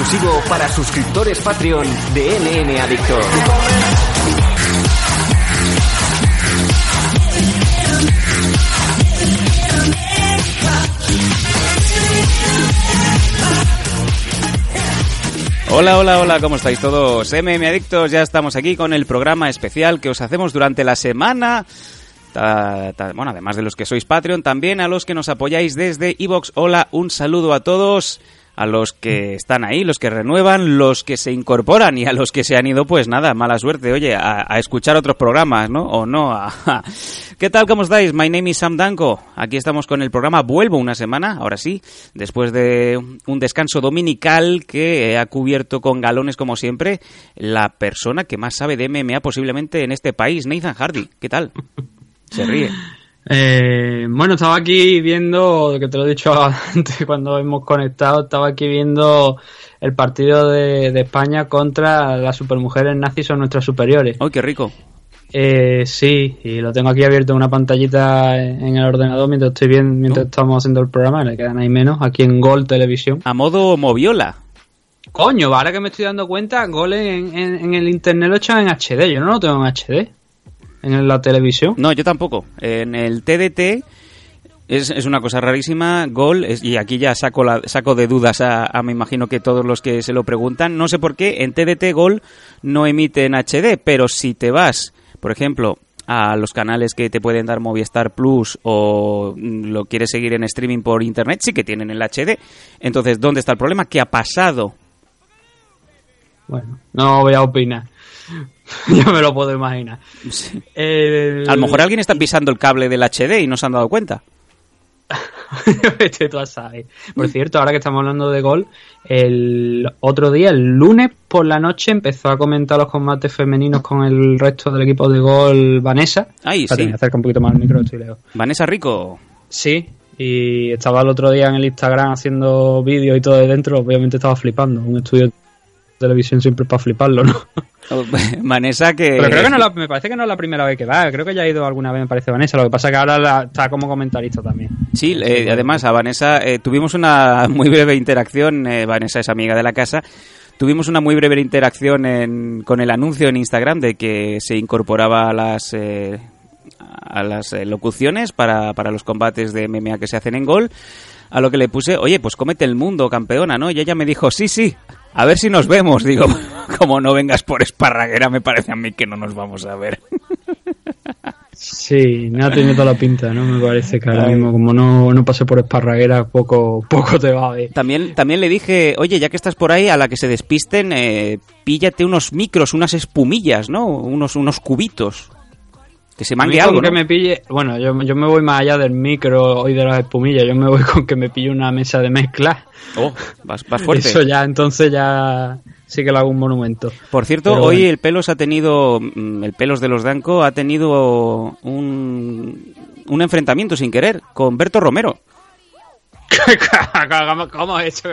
exclusivo para suscriptores Patreon de NN Adictos. Hola, hola, hola, ¿cómo estáis todos? MM Adictos, ya estamos aquí con el programa especial que os hacemos durante la semana. Bueno, además de los que sois Patreon, también a los que nos apoyáis desde Evox. Hola, un saludo a todos, a los que están ahí, los que renuevan, los que se incorporan y a los que se han ido, pues nada, mala suerte, oye, a, escuchar otros programas, ¿no? O no. ¿Qué tal, cómo estáis? My name is Sam Danko. Aquí estamos con el programa Vuelvo una semana, ahora sí, después de un descanso dominical que ha cubierto con galones, como siempre, la persona que más sabe de MMA posiblemente en este país, Nathan Hardy. ¿Qué tal? Se ríe. Eh, bueno, estaba aquí viendo, que te lo he dicho antes cuando hemos conectado, estaba aquí viendo el partido de, de España contra las supermujeres nazis son nuestras superiores. ¡Ay, qué rico! Eh, sí, y lo tengo aquí abierto en una pantallita en en el ordenador mientras estoy viendo, mientras Oh. estamos haciendo el programa, le quedan ahí menos, aquí en Gol Televisión. A modo moviola. Coño, ahora que me estoy dando cuenta, Gol en, en- en el internet lo echan en HD, yo no lo tengo en HD, en la televisión. No, yo tampoco. En el TDT es, es una cosa rarísima. Gol, es- y aquí ya saco, la, saco de dudas a, a, me imagino que todos los que se lo preguntan. No sé por qué en TDT Gol no emite en HD, pero si te vas, por ejemplo, a los canales que te pueden dar Movistar Plus o mm, lo quieres seguir en streaming por internet, sí que tienen el HD. Entonces, ¿dónde está el problema? ¿Qué ha pasado? Bueno, no voy a opinar. ya me lo puedo imaginar. El- A lo mejor alguien está pisando el cable del HD y no se han dado cuenta. Tú a saber. Por cierto, ahora que estamos hablando de gol, el otro día, el lunes por la noche, empezó a comentar los combates femeninos con el resto del equipo de gol Vanessa. Ay, Espérate, sí. me acerca un poquito más el micro, estoy lejos. Vanessa Rico. Sí, y estaba el otro día en el Instagram haciendo vídeos y todo de dentro, obviamente estaba flipando. Un estudio televisión siempre para fliparlo, ¿no? Vanessa que... Pero creo que no la- me parece que no es la primera vez que va, creo que ya ha ido alguna vez, me parece Vanessa. Lo que pasa es que ahora la- está como comentarista también. Sí, eh, además a Vanessa eh, tuvimos una muy breve interacción, eh, Vanessa es amiga de la casa, tuvimos una muy breve interacción en- con el anuncio en Instagram de que se incorporaba a las, eh, a las locuciones para, para los combates de MMA que se hacen en gol, a lo que le puse, oye, pues cómete el mundo, campeona, ¿no? Y ella me dijo, sí, sí, a ver si nos vemos. Digo, como no vengas por esparraguera, me parece a mí que no nos vamos a ver. Sí, me ha tenido toda la pinta, ¿no? Me parece que ahora mismo, como no, no pasé por esparraguera, poco, poco te va a ver. También, también le dije, oye, ya que estás por ahí, a la que se despisten, eh, píllate unos micros, unas espumillas, ¿no? Unos, unos cubitos. Que se mangue algo, que me pille, bueno, yo, yo me voy más allá del micro y de las espumillas, yo me voy con que me pille una mesa de mezcla. Oh, vas, vas fuerte. Eso ya, entonces ya sí que le hago un monumento. Por cierto, Pero hoy bueno. el Pelos ha tenido, mm, el Pelos de los Danco ha tenido un, un enfrentamiento sin querer con Berto Romero. ¿Cómo, es eso?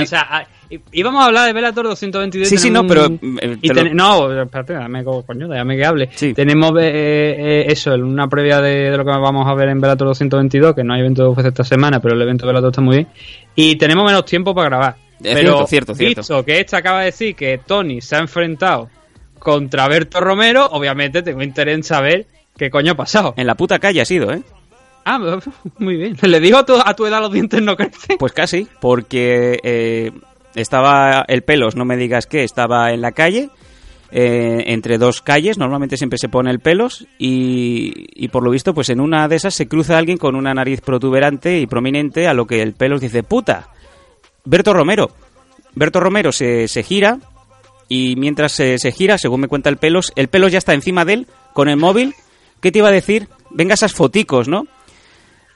O sea, ah, íbamos a hablar de Bellator 222. Sí, sí, no, pero, eh, y lo- No, espérate, dame co- coño, déjame que hable. Sí. Tenemos eh, eh, eso, una previa de, de lo que vamos a ver en Bellator 222, que no hay evento de UFC esta semana, pero el evento de Bellator está muy bien. Y tenemos menos tiempo para grabar. Es pero cierto, cierto, cierto. visto que esta acaba de decir que Tony se ha enfrentado contra Berto Romero, obviamente tengo interés en saber qué coño ha pasado. En la puta calle ha sido, ¿eh? Ah, muy bien. Le digo a tu, a tu edad los dientes no crecen. Pues casi, porque eh, estaba el pelos, no me digas que, estaba en la calle, eh, entre dos calles, normalmente siempre se pone el pelos, y, y por lo visto, pues en una de esas se cruza alguien con una nariz protuberante y prominente, a lo que el pelos dice, puta, Berto Romero. Berto Romero se, se gira, y mientras se, se gira, según me cuenta el pelos, el pelos ya está encima de él, con el móvil, ¿qué te iba a decir? Venga esas foticos, ¿no?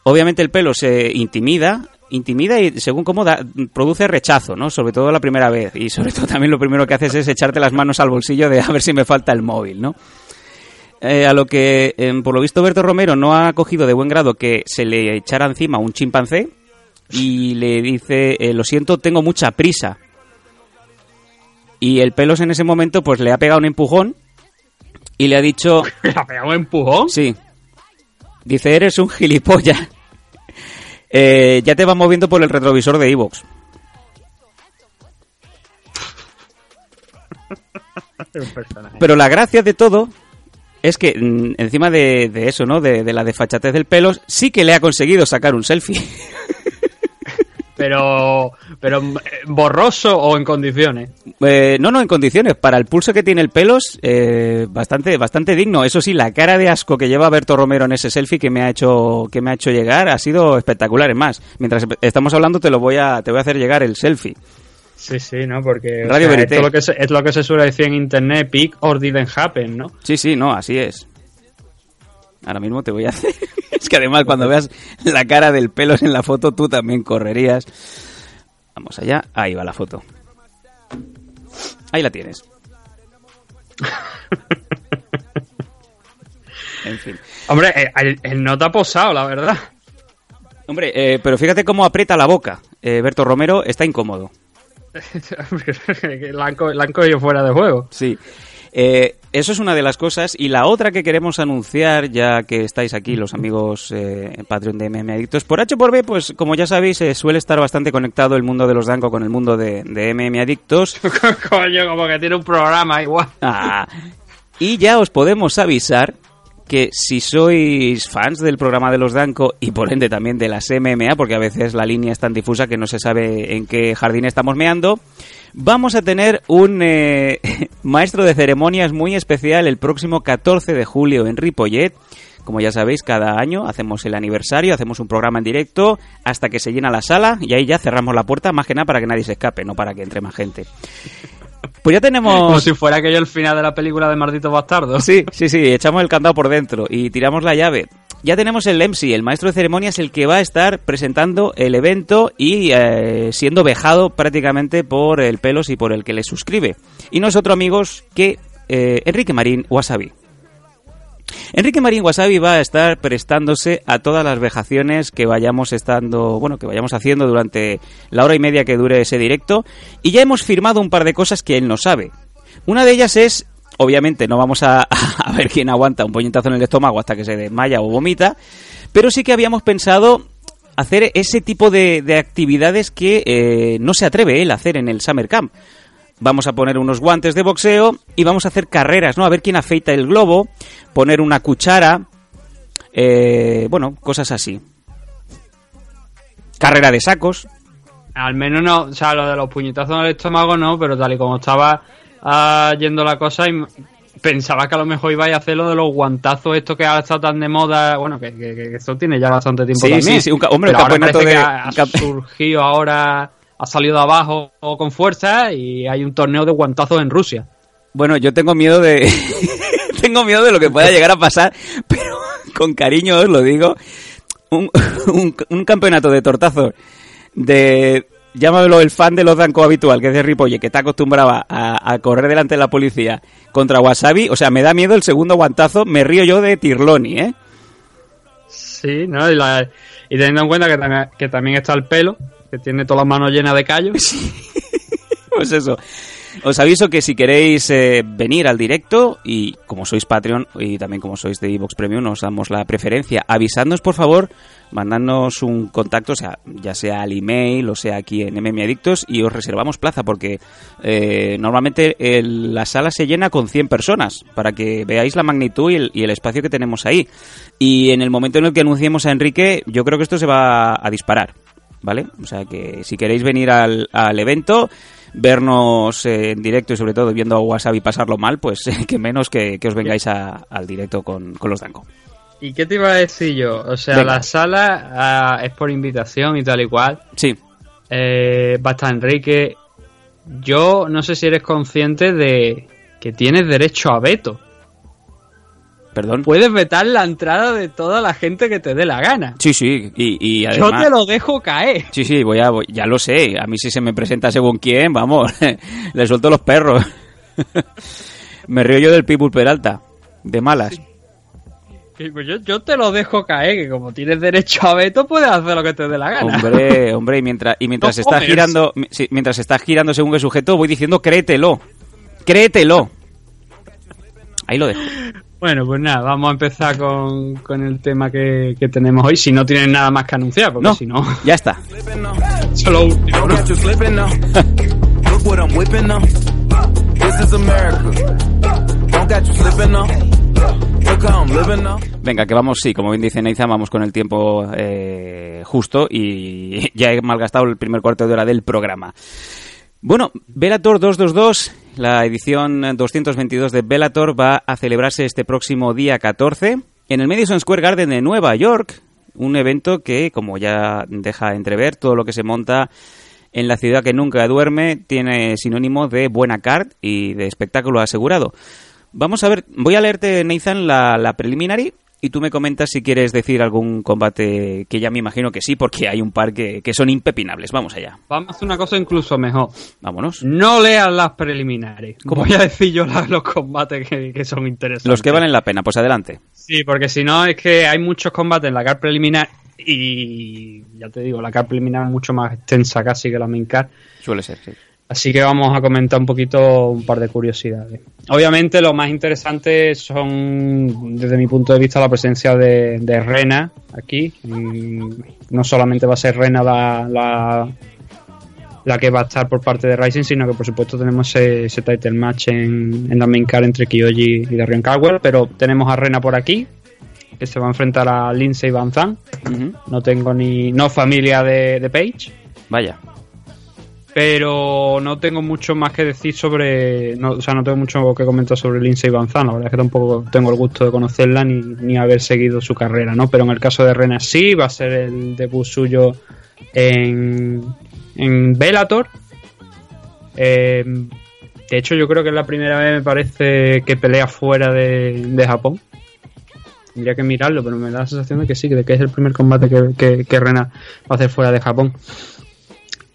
Obviamente el pelo se intimida, intimida y según cómo da, produce rechazo, ¿no? Sobre todo la primera vez. Y sobre todo también lo primero que haces es echarte las manos al bolsillo de a ver si me falta el móvil, ¿no? Eh, a lo que, em, por lo visto, Berto Romero no ha cogido de buen grado que se le echara encima un chimpancé y le dice, eh, lo siento, tengo mucha prisa. Y el pelos en ese momento pues le ha pegado un empujón y le ha dicho, ¿Le ha pegado un empujón? Sí. Dice, eres un gilipollas. Eh, ya te vas moviendo por el retrovisor de Evox. Pero la gracia de todo es que mm, encima de, eso, ¿no? De, de, la desfachatez del pelos, sí que le ha conseguido sacar un selfie. Pero, pero eh, borroso o en condiciones. Eh, no, no, en condiciones. Para el pulso que tiene el pelos, eh, bastante, bastante digno. Eso sí, la cara de asco que lleva Berto Romero en ese selfie que me ha hecho, que me ha hecho llegar ha sido espectacular. Es más, mientras estamos hablando te lo voy a, te voy a hacer llegar el selfie. Sí, sí, ¿no? Porque o sea, esto lo que se, es lo que se suele decir en internet, peak or didn't happen, ¿no? Sí, sí, no, así es. Ahora mismo te voy a hacer. es que además cuando veas la cara del pelos en la foto, tú también correrías. Vamos allá, ahí va la foto. Ahí la tienes. en fin. Hombre, eh, el, el no te ha posado, la verdad. Hombre, eh, pero fíjate cómo aprieta la boca. Eh, Berto Romero está incómodo. la, han, co- la han cogido fuera de juego. Sí. Eh, eso es una de las cosas. Y la otra que queremos anunciar, ya que estáis aquí, los amigos eh, Patreon de MM Adictos, por H por B, pues como ya sabéis, eh, suele estar bastante conectado el mundo de los Danco con el mundo de, de MM Adictos. Coño, como que tiene un programa igual. Ah, y ya os podemos avisar que si sois fans del programa de los Danco y por ende también de las MMA, porque a veces la línea es tan difusa que no se sabe en qué jardín estamos meando, vamos a tener un eh, maestro de ceremonias muy especial el próximo 14 de julio en Ripollet. Como ya sabéis, cada año hacemos el aniversario, hacemos un programa en directo hasta que se llena la sala y ahí ya cerramos la puerta, más que nada para que nadie se escape, no para que entre más gente. Pues ya tenemos... Como si fuera aquello el final de la película de Malditos Bastardos. Sí, sí, sí, echamos el candado por dentro y tiramos la llave. Ya tenemos el MC, el maestro de ceremonias, el que va a estar presentando el evento y eh, siendo vejado prácticamente por el pelos y por el que le suscribe. Y no es otro, amigos, que eh, Enrique Marín Wasabi. Enrique Marín Wasabi va a estar prestándose a todas las vejaciones que vayamos estando, bueno, que vayamos haciendo durante la hora y media que dure ese directo. Y ya hemos firmado un par de cosas que él no sabe. Una de ellas es, obviamente, no vamos a, ver quién aguanta un puñetazo en el estómago hasta que se desmaya o vomita, pero sí que habíamos pensado hacer ese tipo de, de actividades que eh, no se atreve él a hacer en el Summer Camp. Vamos a poner unos guantes de boxeo y vamos a hacer carreras, ¿no? A ver quién afeita el globo, poner una cuchara, eh, bueno, cosas así. Carrera de sacos. Al menos no, o sea, lo de los puñetazos en el estómago no, pero tal y como estaba ah, yendo la cosa, y pensaba que a lo mejor iba a hacer lo de los guantazos, esto que ahora está tan de moda, bueno, que, que, que esto tiene ya bastante tiempo Sí, también. sí, sí, un hombre, Pero ahora campeonato parece de- que ha, ha surgido ahora, ha salido de abajo con fuerza y hay un torneo de guantazos en Rusia. Bueno, yo tengo miedo de. tengo miedo de lo que pueda llegar a pasar, pero con cariño os lo digo. Un, un- un campeonato de tortazos de. Llámalo el fan de los Danco habitual, que es de Ripolle, que está acostumbrado a, a correr delante de la policía contra Wasabi. O sea, me da miedo el segundo guantazo. Me río yo de Tirloni, ¿eh? Sí, ¿no? Y, la- y teniendo en cuenta que, que también está el pelo, que tiene todas las manos llenas de callos. Pues eso. Os aviso que si queréis eh, venir al directo y como sois Patreon y también como sois de Evox Premium os damos la preferencia. Avisadnos por favor, mandadnos un contacto, o sea, ya sea al email o sea aquí en MM Adictos y os reservamos plaza porque eh, normalmente el- la sala se llena con 100 personas para que veáis la magnitud y el, y el espacio que tenemos ahí. Y en el momento en el que anunciemos a Enrique, yo creo que esto se va a disparar. ¿Vale? O sea que si queréis venir al, al evento, vernos eh, en directo y sobre todo viendo a Wasabi pasarlo mal, pues que menos que, que os vengáis a- al directo con, con los Danco. ¿Y qué te iba a decir yo? O sea, Venga. la sala ah, es por invitación y tal y cual. Sí, Eh, va a estar Enrique. Yo no sé si eres consciente de que tienes derecho a veto. Perdón. Puedes vetar la entrada de toda la gente que te dé la gana. Sí, sí, y, y Yo además... te lo dejo caer. Sí, sí, voy a, voy- ya lo sé. A mí si se me presenta según quién, vamos, le suelto los perros. me río yo del People Peralta, de malas. Pues Yo, yo te lo dejo caer, que como tienes derecho a veto, puedes hacer lo que te dé la gana. Hombre, hombre, y mientras, y mientras No está comes. girando, sí, mientras está girando según qué sujeto, voy diciendo créetelo. Créetelo. Ahí lo dejo. Bueno, pues nada, vamos a empezar con, con el tema que, que tenemos hoy. Si no tienes nada más que anunciar, porque No, si no, ya está. solo último. Venga, que vamos, sí, como bien dice Neiza, vamos con el tiempo eh, justo y ya he malgastado el primer cuarto de hora del programa. Bueno, Bellator 222, la edición 222 de Bellator va a celebrarse este próximo día 14 en el Madison Square Garden de Nueva York, un evento que, como ya deja entrever, todo lo que se monta en la ciudad que nunca duerme tiene sinónimo de buena card y de espectáculo asegurado. Vamos a ver, voy a leerte, Nathan, la, la preliminary y tú me comentas si quieres decir algún combate que ya me imagino que sí, porque hay un par que, que son impepinables. Vamos allá. Vamos a hacer una cosa incluso mejor. Vámonos. No leas las preliminares. ¿Cómo voy a decir yo la- los combates que, que son interesantes? Los que valen la pena, pues adelante. Sí, porque si no es que hay muchos combates en la card preliminar y ya te digo, la card preliminar es mucho más extensa casi que la main card. Suele ser, sí. Así que vamos a comentar un poquito un par de curiosidades. Obviamente lo más interesante son, desde mi punto de vista, la presencia de, de Rena aquí. Mm, No solamente va a ser Rena la, la, la que va a estar por parte de Rising, sino que por supuesto tenemos ese, ese title match en, en la main card entre Kiyoji y Darion Caldwell, pero tenemos a Rena por aquí, que se va a enfrentar a Lindsay Van Zandt. No tengo ni... no familia de, de Paige Vaya. Pero no tengo mucho más que decir sobre. O sea, no tengo mucho que comentar sobre Lindsay Van Zandt. La verdad es que tampoco tengo el gusto de conocerla ni, ni haber seguido su carrera, ¿no? Pero en el caso de Rena sí, va a ser el debut suyo en, en Bellator. Eh, de hecho, yo creo que es la primera vez, me parece, que pelea fuera de, de Japón. Tendría que mirarlo, pero me da la sensación de que sí, de que es el primer combate que, que, que Rena va a hacer fuera de Japón.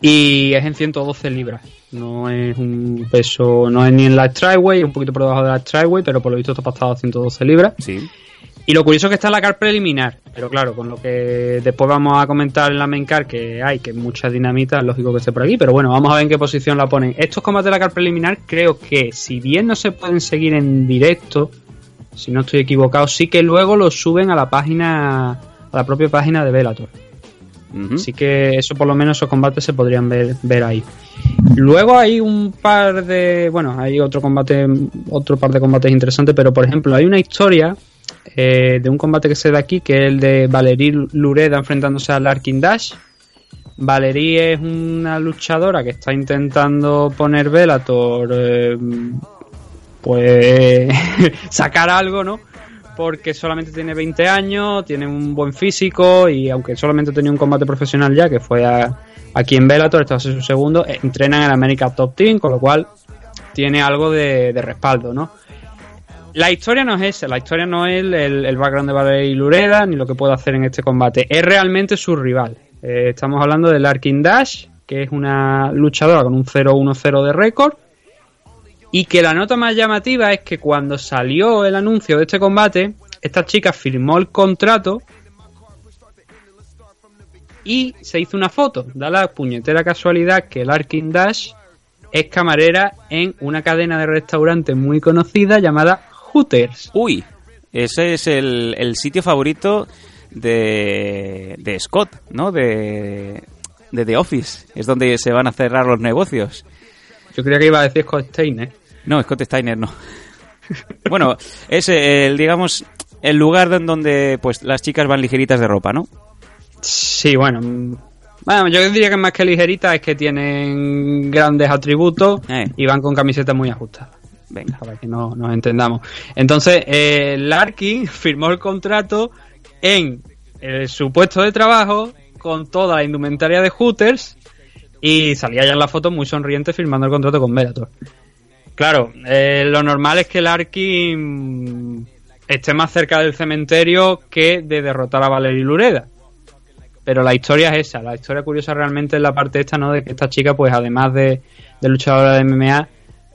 Y es en 112 libras. No es un peso, no es ni en la Tryway, es un poquito por debajo de la Tryway, pero por lo visto está pasado a 112 libras. Sí. Y lo curioso es que está en la car preliminar. Pero claro, con lo que después vamos a comentar en la main car que hay, que mucha dinamita, es lógico que esté por aquí. Pero bueno, vamos a ver en qué posición la ponen. Estos combates de la car preliminar creo que, si bien no se pueden seguir en directo, si no estoy equivocado, sí que luego los suben a la página, a la propia página de Así que eso por lo menos esos combates se podrían ver, ver ahí. Luego hay un par de. Bueno, hay otro combate, otro par de combates interesantes, pero por ejemplo, hay una historia eh, de un combate que se da aquí, que es el de Valerie Lureda enfrentándose a Larkin Dash. Valerie es una luchadora que está intentando poner Velator, eh, pues sacar algo, ¿no? Porque solamente tiene 20 años, tiene un buen físico y aunque solamente tenía un combate profesional ya, que fue a- aquí en Bellator, va a ser su segundo, eh, entrena en el America Top Team, con lo cual tiene algo de, respaldo, ¿no? La historia no es esa, la historia no es el background de Valerie Lureda ni lo que puede hacer en este combate, es realmente su rival. Eh, estamos hablando de Larkin Dash, que es una luchadora con un 0-1-0 de récord, y que la nota más llamativa es que cuando salió el anuncio de este combate, esta chica firmó el contrato y se hizo una foto. Da la puñetera casualidad que Larkin Dash es camarera en una cadena de restaurantes muy conocida llamada Hooters. Uy, ese es el, el sitio favorito de, de Scott, ¿no? De, de The Office. Es donde se van a cerrar los negocios. Yo creía que iba a decir Scott Steiner. No, Scott Steiner no. bueno, es el, digamos, el lugar en donde pues las chicas van ligeritas de ropa, ¿no? Sí, bueno. mm, Bueno, yo diría que más que ligerita es que tienen grandes atributos Eh. y van con camisetas muy ajustadas. Venga. para que no nos entendamos. Entonces, eh, Larkin firmó el contrato en eh, su puesto de trabajo con toda la indumentaria de Hooters y salía ya en la foto muy sonriente firmando el contrato con Bellator. Claro, eh, lo normal es que Larkin esté más cerca del cementerio que de derrotar a Valerie Lureda. Pero la historia es esa, la historia curiosa realmente es la parte esta, ¿no? De que esta chica, pues además de, de luchadora de MMA,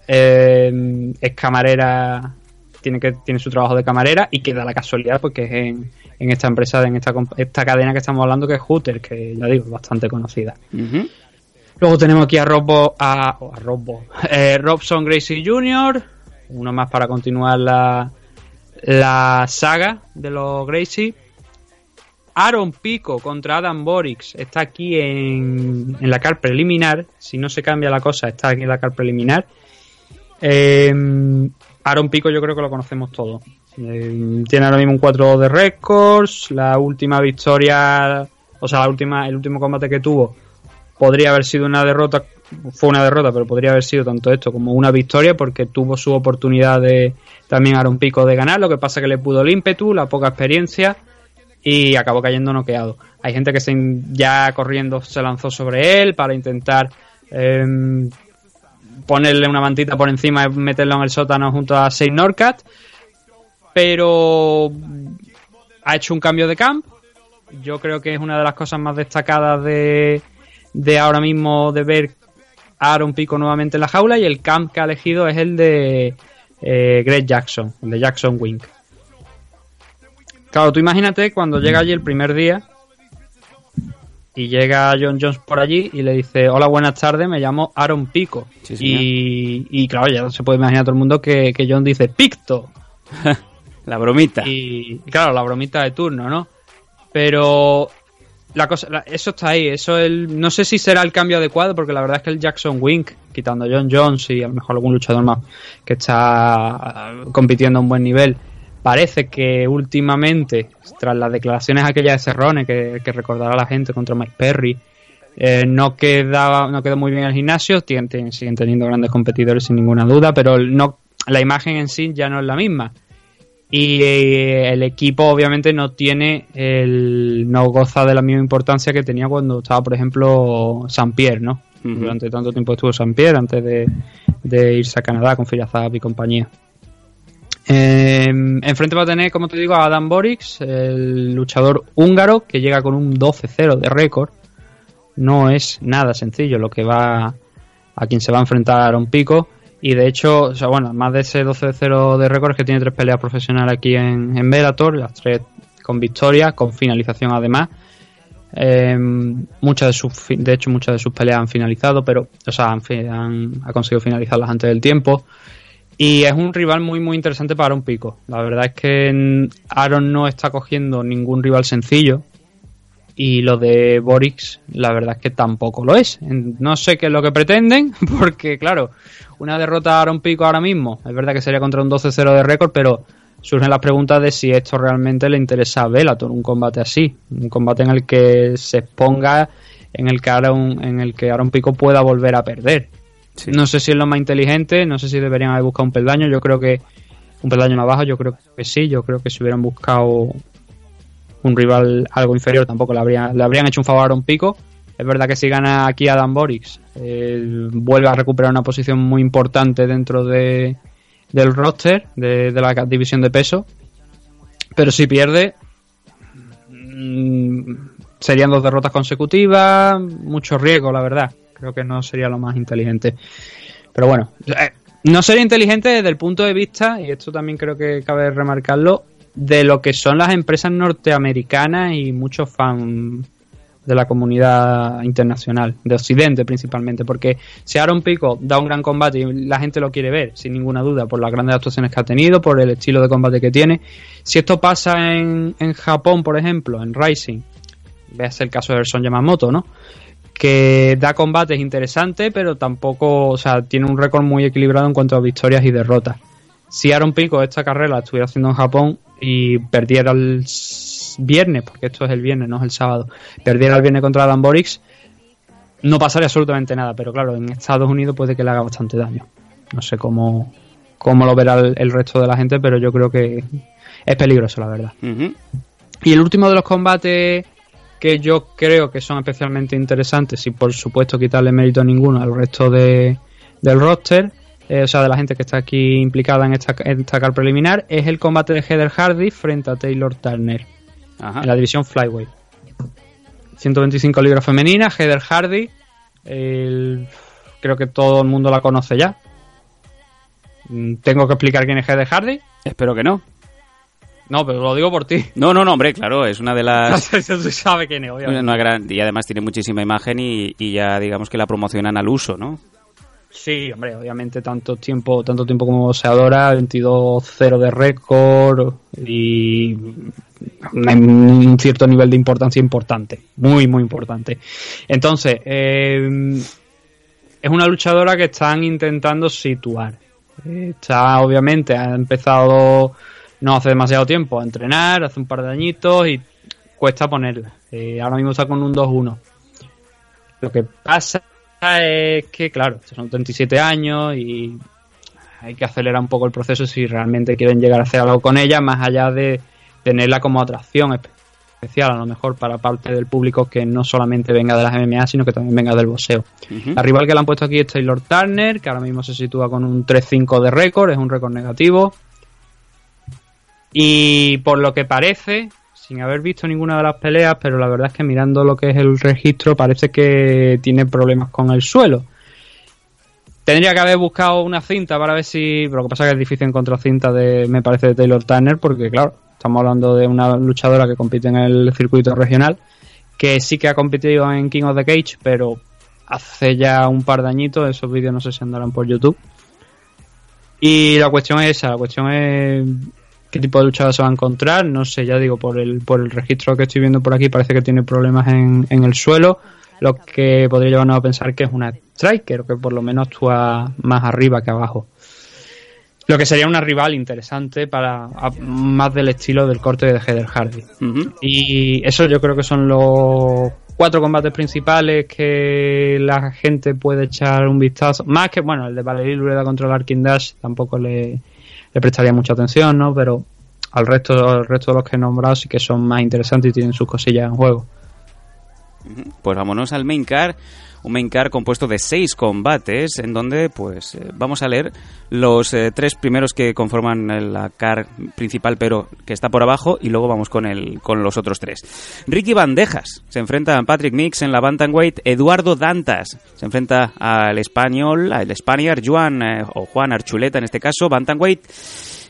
eh, es camarera, tiene que tiene su trabajo de camarera y que da la casualidad porque es en, en esta empresa, en esta, esta cadena que estamos hablando que es Hooters, que ya digo, es bastante conocida. Luego tenemos aquí a Robo, a, oh, Robo, eh, Robson Gracie Jr., uno más para continuar la, la saga de los Gracie. Aaron Pico contra Adam Borix está aquí en, en la car preliminar. Si no se cambia la cosa, está aquí en la car preliminar. Eh, Aaron Pico yo creo que lo conocemos todos. Eh, tiene ahora mismo un 4 de récords. La última victoria, o sea, la última, el último combate que tuvo podría haber sido una derrota. Fue una derrota, pero podría haber sido tanto esto como una victoria porque tuvo su oportunidad de también Aaron Pico de ganar. Lo que pasa que le pudo el ímpetu, la poca experiencia y acabó cayendo noqueado. Hay gente que se, ya corriendo se lanzó sobre él para intentar eh, ponerle una mantita por encima y meterlo en el sótano junto a Saint Norcat. Pero ha hecho un cambio de camp. Yo creo que es una de las cosas más destacadas de, de ahora mismo de ver a Aaron Pico nuevamente en la jaula. Y el camp que ha elegido es el de eh, Greg Jackson, el de Jackson Wink. Claro, tú imagínate cuando llega allí el primer día y llega John Jones por allí y le dice, hola, buenas tardes, me llamo Aaron Pico. Sí, y, y claro, ya se puede imaginar todo el mundo que, que John dice, Picto. La bromita. Y, y claro, la bromita de turno, ¿no? Pero la cosa, la- eso está ahí, eso el, no sé si será el cambio adecuado, porque la verdad es que el Jackson Wink, quitando a John Jones y a lo mejor algún luchador más que está ah, compitiendo a un buen nivel, parece que últimamente, tras las declaraciones aquellas de Cerrone que, que recordará la gente contra Mike Perry, eh, no quedaba, no quedó muy bien el gimnasio, siguen teniendo grandes competidores sin ninguna duda, pero no, la imagen en sí ya no es la misma. Y eh, el equipo obviamente no tiene el no goza de la misma importancia que tenía cuando estaba por ejemplo San Pierre, ¿no? Durante tanto tiempo estuvo San Pierre antes de, de irse a Canadá con Firazab y compañía. Eh, enfrente va a tener, como te digo, a Adam Borix, el luchador húngaro que llega con un 12-0 de récord. No es nada sencillo lo que va a quien se va a enfrentar Aaron Pico. Y de hecho, o sea, bueno, más de ese 12-0 de récord es que tiene tres peleas profesionales aquí en, en Bellator, las tres con victoria, con finalización además. Eh, muchas de de hecho, muchas de sus peleas han finalizado, pero, o sea, han, han- ha conseguido finalizarlas antes del tiempo. Y es un rival muy, muy interesante para un pico. La verdad es que Aaron no está cogiendo ningún rival sencillo. Y lo de Borix, la verdad es que tampoco lo es. No sé qué es lo que pretenden, porque, claro, una derrota a Aaron Pico ahora mismo, es verdad que sería contra un 12-0 de récord, pero surgen las preguntas de si esto realmente le interesa a Bellator, un combate así. Un combate en el que se exponga, en el que Aaron, en el que Aaron Pico pueda volver a perder. Sí. No sé si es lo más inteligente, no sé si deberían haber buscado un peldaño, yo creo que un peldaño más bajo, yo creo que sí, yo creo que si hubieran buscado un rival algo inferior tampoco le, habría, le habrían hecho un favor a Aaron Pico. Es verdad que si gana aquí Adam Borix, eh, vuelve a recuperar una posición muy importante dentro de, del roster, de, de la división de peso. Pero si pierde, mm, serían dos derrotas consecutivas, mucho riesgo, la verdad. Creo que no sería lo más inteligente. Pero bueno, eh, no sería inteligente desde el punto de vista, y esto también creo que cabe remarcarlo, de lo que son las empresas norteamericanas y muchos fans de la comunidad internacional, de Occidente principalmente, porque si Aaron Pico da un gran combate y la gente lo quiere ver, sin ninguna duda, por las grandes actuaciones que ha tenido, por el estilo de combate que tiene, si esto pasa en, en Japón, por ejemplo, en Rising, veas el caso de Erson Yamamoto, ¿no? que da combates interesantes, pero tampoco, o sea, tiene un récord muy equilibrado en cuanto a victorias y derrotas. Si Aaron Pico esta carrera estuviera haciendo en Japón y perdiera el viernes, porque esto es el viernes, no es el sábado, perdiera el viernes contra Adam Borix, no pasaría absolutamente nada, pero claro, en Estados Unidos puede que le haga bastante daño. No sé cómo, cómo lo verá el, el resto de la gente, pero yo creo que es peligroso, la verdad. Y el último de los combates que yo creo que son especialmente interesantes, y por supuesto quitarle mérito a ninguno al resto de, del roster, eh, o sea, de la gente que está aquí implicada en esta, en esta car preliminar, es el combate de Heather Hardy frente a Taylor Turner Ajá. en la división Flyweight. 125 libras femeninas, Heather Hardy, el- creo que todo el mundo la conoce ya. Mm, ¿Tengo que explicar quién es Heather Hardy? Espero que no. No, pero lo digo por ti. No, no, no, hombre, claro, es una de las... Tú sabes quién es, obviamente. una gran- y además tiene muchísima imagen y, y ya digamos que la promocionan al uso, ¿no? Sí, hombre, obviamente tanto tiempo, tanto tiempo como boxeadora, 22-0 de récord y un cierto nivel de importancia importante, muy muy importante. Entonces, eh, es una luchadora que están intentando situar. Está, obviamente, ha empezado no hace demasiado tiempo a entrenar, hace un par de añitos y cuesta ponerla. Eh, ahora mismo está con un 2-1. Lo que pasa es que, claro, son 37 años y hay que acelerar un poco el proceso si realmente quieren llegar a hacer algo con ella, más allá de tenerla como atracción especial, a lo mejor para parte del público que no solamente venga de las MMA, sino que también venga del boxeo. La rival que le han puesto aquí es Taylor Turner, que ahora mismo se sitúa con un 3-5 de récord, es un récord negativo. Y por lo que parece, sin haber visto ninguna de las peleas, pero la verdad es que mirando lo que es el registro, parece que tiene problemas con el suelo. Tendría que haber buscado una cinta para ver si. Lo que pasa es que es difícil encontrar cinta de, me parece, de Taylor Turner, porque claro, estamos hablando de una luchadora que compite en el circuito regional, que sí que ha competido en King of the Cage, pero hace ya un par de añitos, esos vídeos no sé si andarán por YouTube. Y la cuestión es esa, la cuestión es qué tipo de luchador se va a encontrar. No sé, ya digo, por el, por el registro que estoy viendo por aquí, parece que tiene problemas en, en el suelo, lo que podría llevarnos a pensar que es una striker, que por lo menos actúa más arriba que abajo. Lo que sería una rival interesante para más del estilo del corte de Heather Hardy. Y eso yo creo que son los cuatro combates principales que la gente puede echar un vistazo. Más que, bueno, el de Valerie Lureda contra el Arkin Dash tampoco le, le prestaría mucha atención, ¿no? Pero al resto, al resto de los que he nombrado sí que son más interesantes y tienen sus cosillas en juego. Pues vámonos al main car, un main car compuesto de seis combates, en donde pues eh, vamos a leer los eh, tres primeros que conforman la car principal, pero que está por abajo, y luego vamos con el con los otros tres. Ricky Bandejas se enfrenta a Patrick Mix en la bantamweight, Eduardo Dantas se enfrenta al español, al Spaniard Juan eh, o Juan Archuleta en este caso, bantamweight,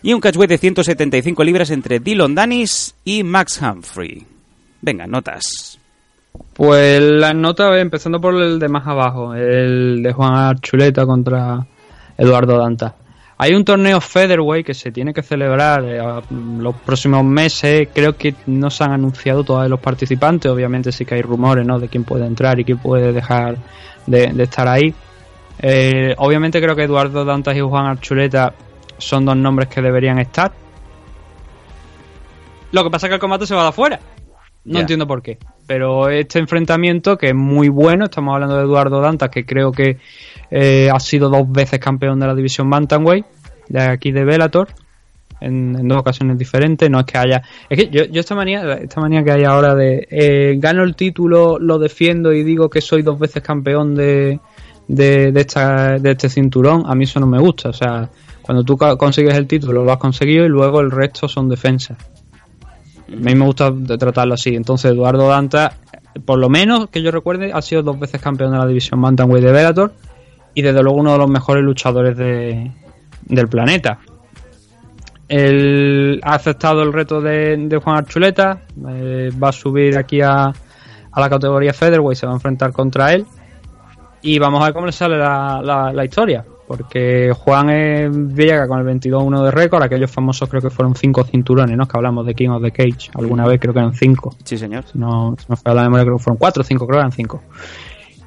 y un catchweight de 175 libras entre Dylan Danis y Max Humphrey. Venga, notas. Pues las notas, empezando por el de más abajo, el de Juan Archuleta contra Eduardo Danta. Hay un torneo Featherweight que se tiene que celebrar eh, los próximos meses. Creo que no se han anunciado todos los participantes. Obviamente sí que hay rumores ¿no? de quién puede entrar y quién puede dejar de, estar ahí. Eh, obviamente creo que Eduardo Dantas y Juan Archuleta son dos nombres que deberían estar. Lo que pasa es que el combate se va de afuera. No entiendo por qué. Pero este enfrentamiento, que es muy bueno, estamos hablando de Eduardo Dantas, que creo que eh, ha sido dos veces campeón de la división Bantamweight, de aquí de Bellator, en, dos ocasiones diferentes. No es que haya. Es que yo, yo esta manía, esta manía que hay ahora de eh, gano el título, lo defiendo y digo que soy dos veces campeón de, de, de, esta, de este cinturón, a mí eso no me gusta. O sea, cuando tú consigues el título, lo has conseguido y luego el resto son defensas. A mí me gusta tratarlo así. Entonces, Eduardo Danta, por lo menos que yo recuerde, ha sido dos veces campeón de la división Bantamweight de Bellator y desde luego uno de los mejores luchadores de, del planeta. Él ha aceptado el reto de, Juan Archuleta, eh, va a subir aquí a, a la categoría Featherweight, se va a enfrentar contra él y vamos a ver cómo le sale la, la historia porque Juan es con el 22-1 de récord, aquellos famosos creo que fueron cinco cinturones, ¿no? Que hablamos de King of the Cage, alguna vez creo que eran cinco. Sí, señor. no, me falla la memoria, creo que fueron cuatro o cinco, creo que eran cinco.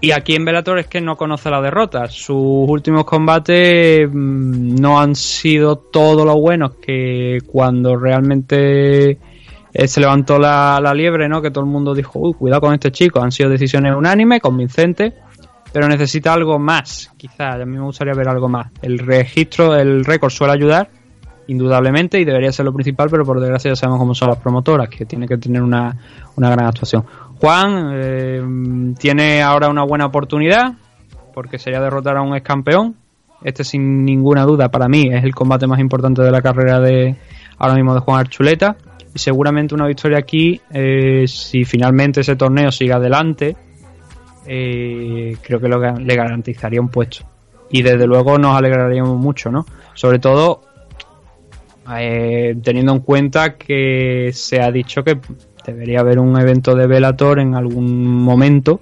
Y aquí en Bellator es que no conoce la derrota. Sus últimos combates mm, no han sido todos los buenos que cuando realmente eh, se levantó la, la, liebre, ¿no? Que todo el mundo dijo, uy, cuidado con este chico. Han sido decisiones unánimes, convincentes pero necesita algo más, quizás. A mí me gustaría ver algo más. El registro, el récord suele ayudar, indudablemente, y debería ser lo principal, pero por desgracia ya sabemos cómo son las promotoras, que tiene que tener una, gran actuación. Juan eh, tiene ahora una buena oportunidad, porque sería derrotar a un ex campeón. Este, sin ninguna duda, para mí es el combate más importante de la carrera de ahora mismo de Juan Archuleta. Y seguramente una victoria aquí, eh, si finalmente ese torneo sigue adelante, eh, creo que lo, le garantizaría un puesto. Y desde luego nos alegraríamos mucho, ¿no? Sobre todo eh, teniendo en cuenta que se ha dicho que debería haber un evento de Velator en algún momento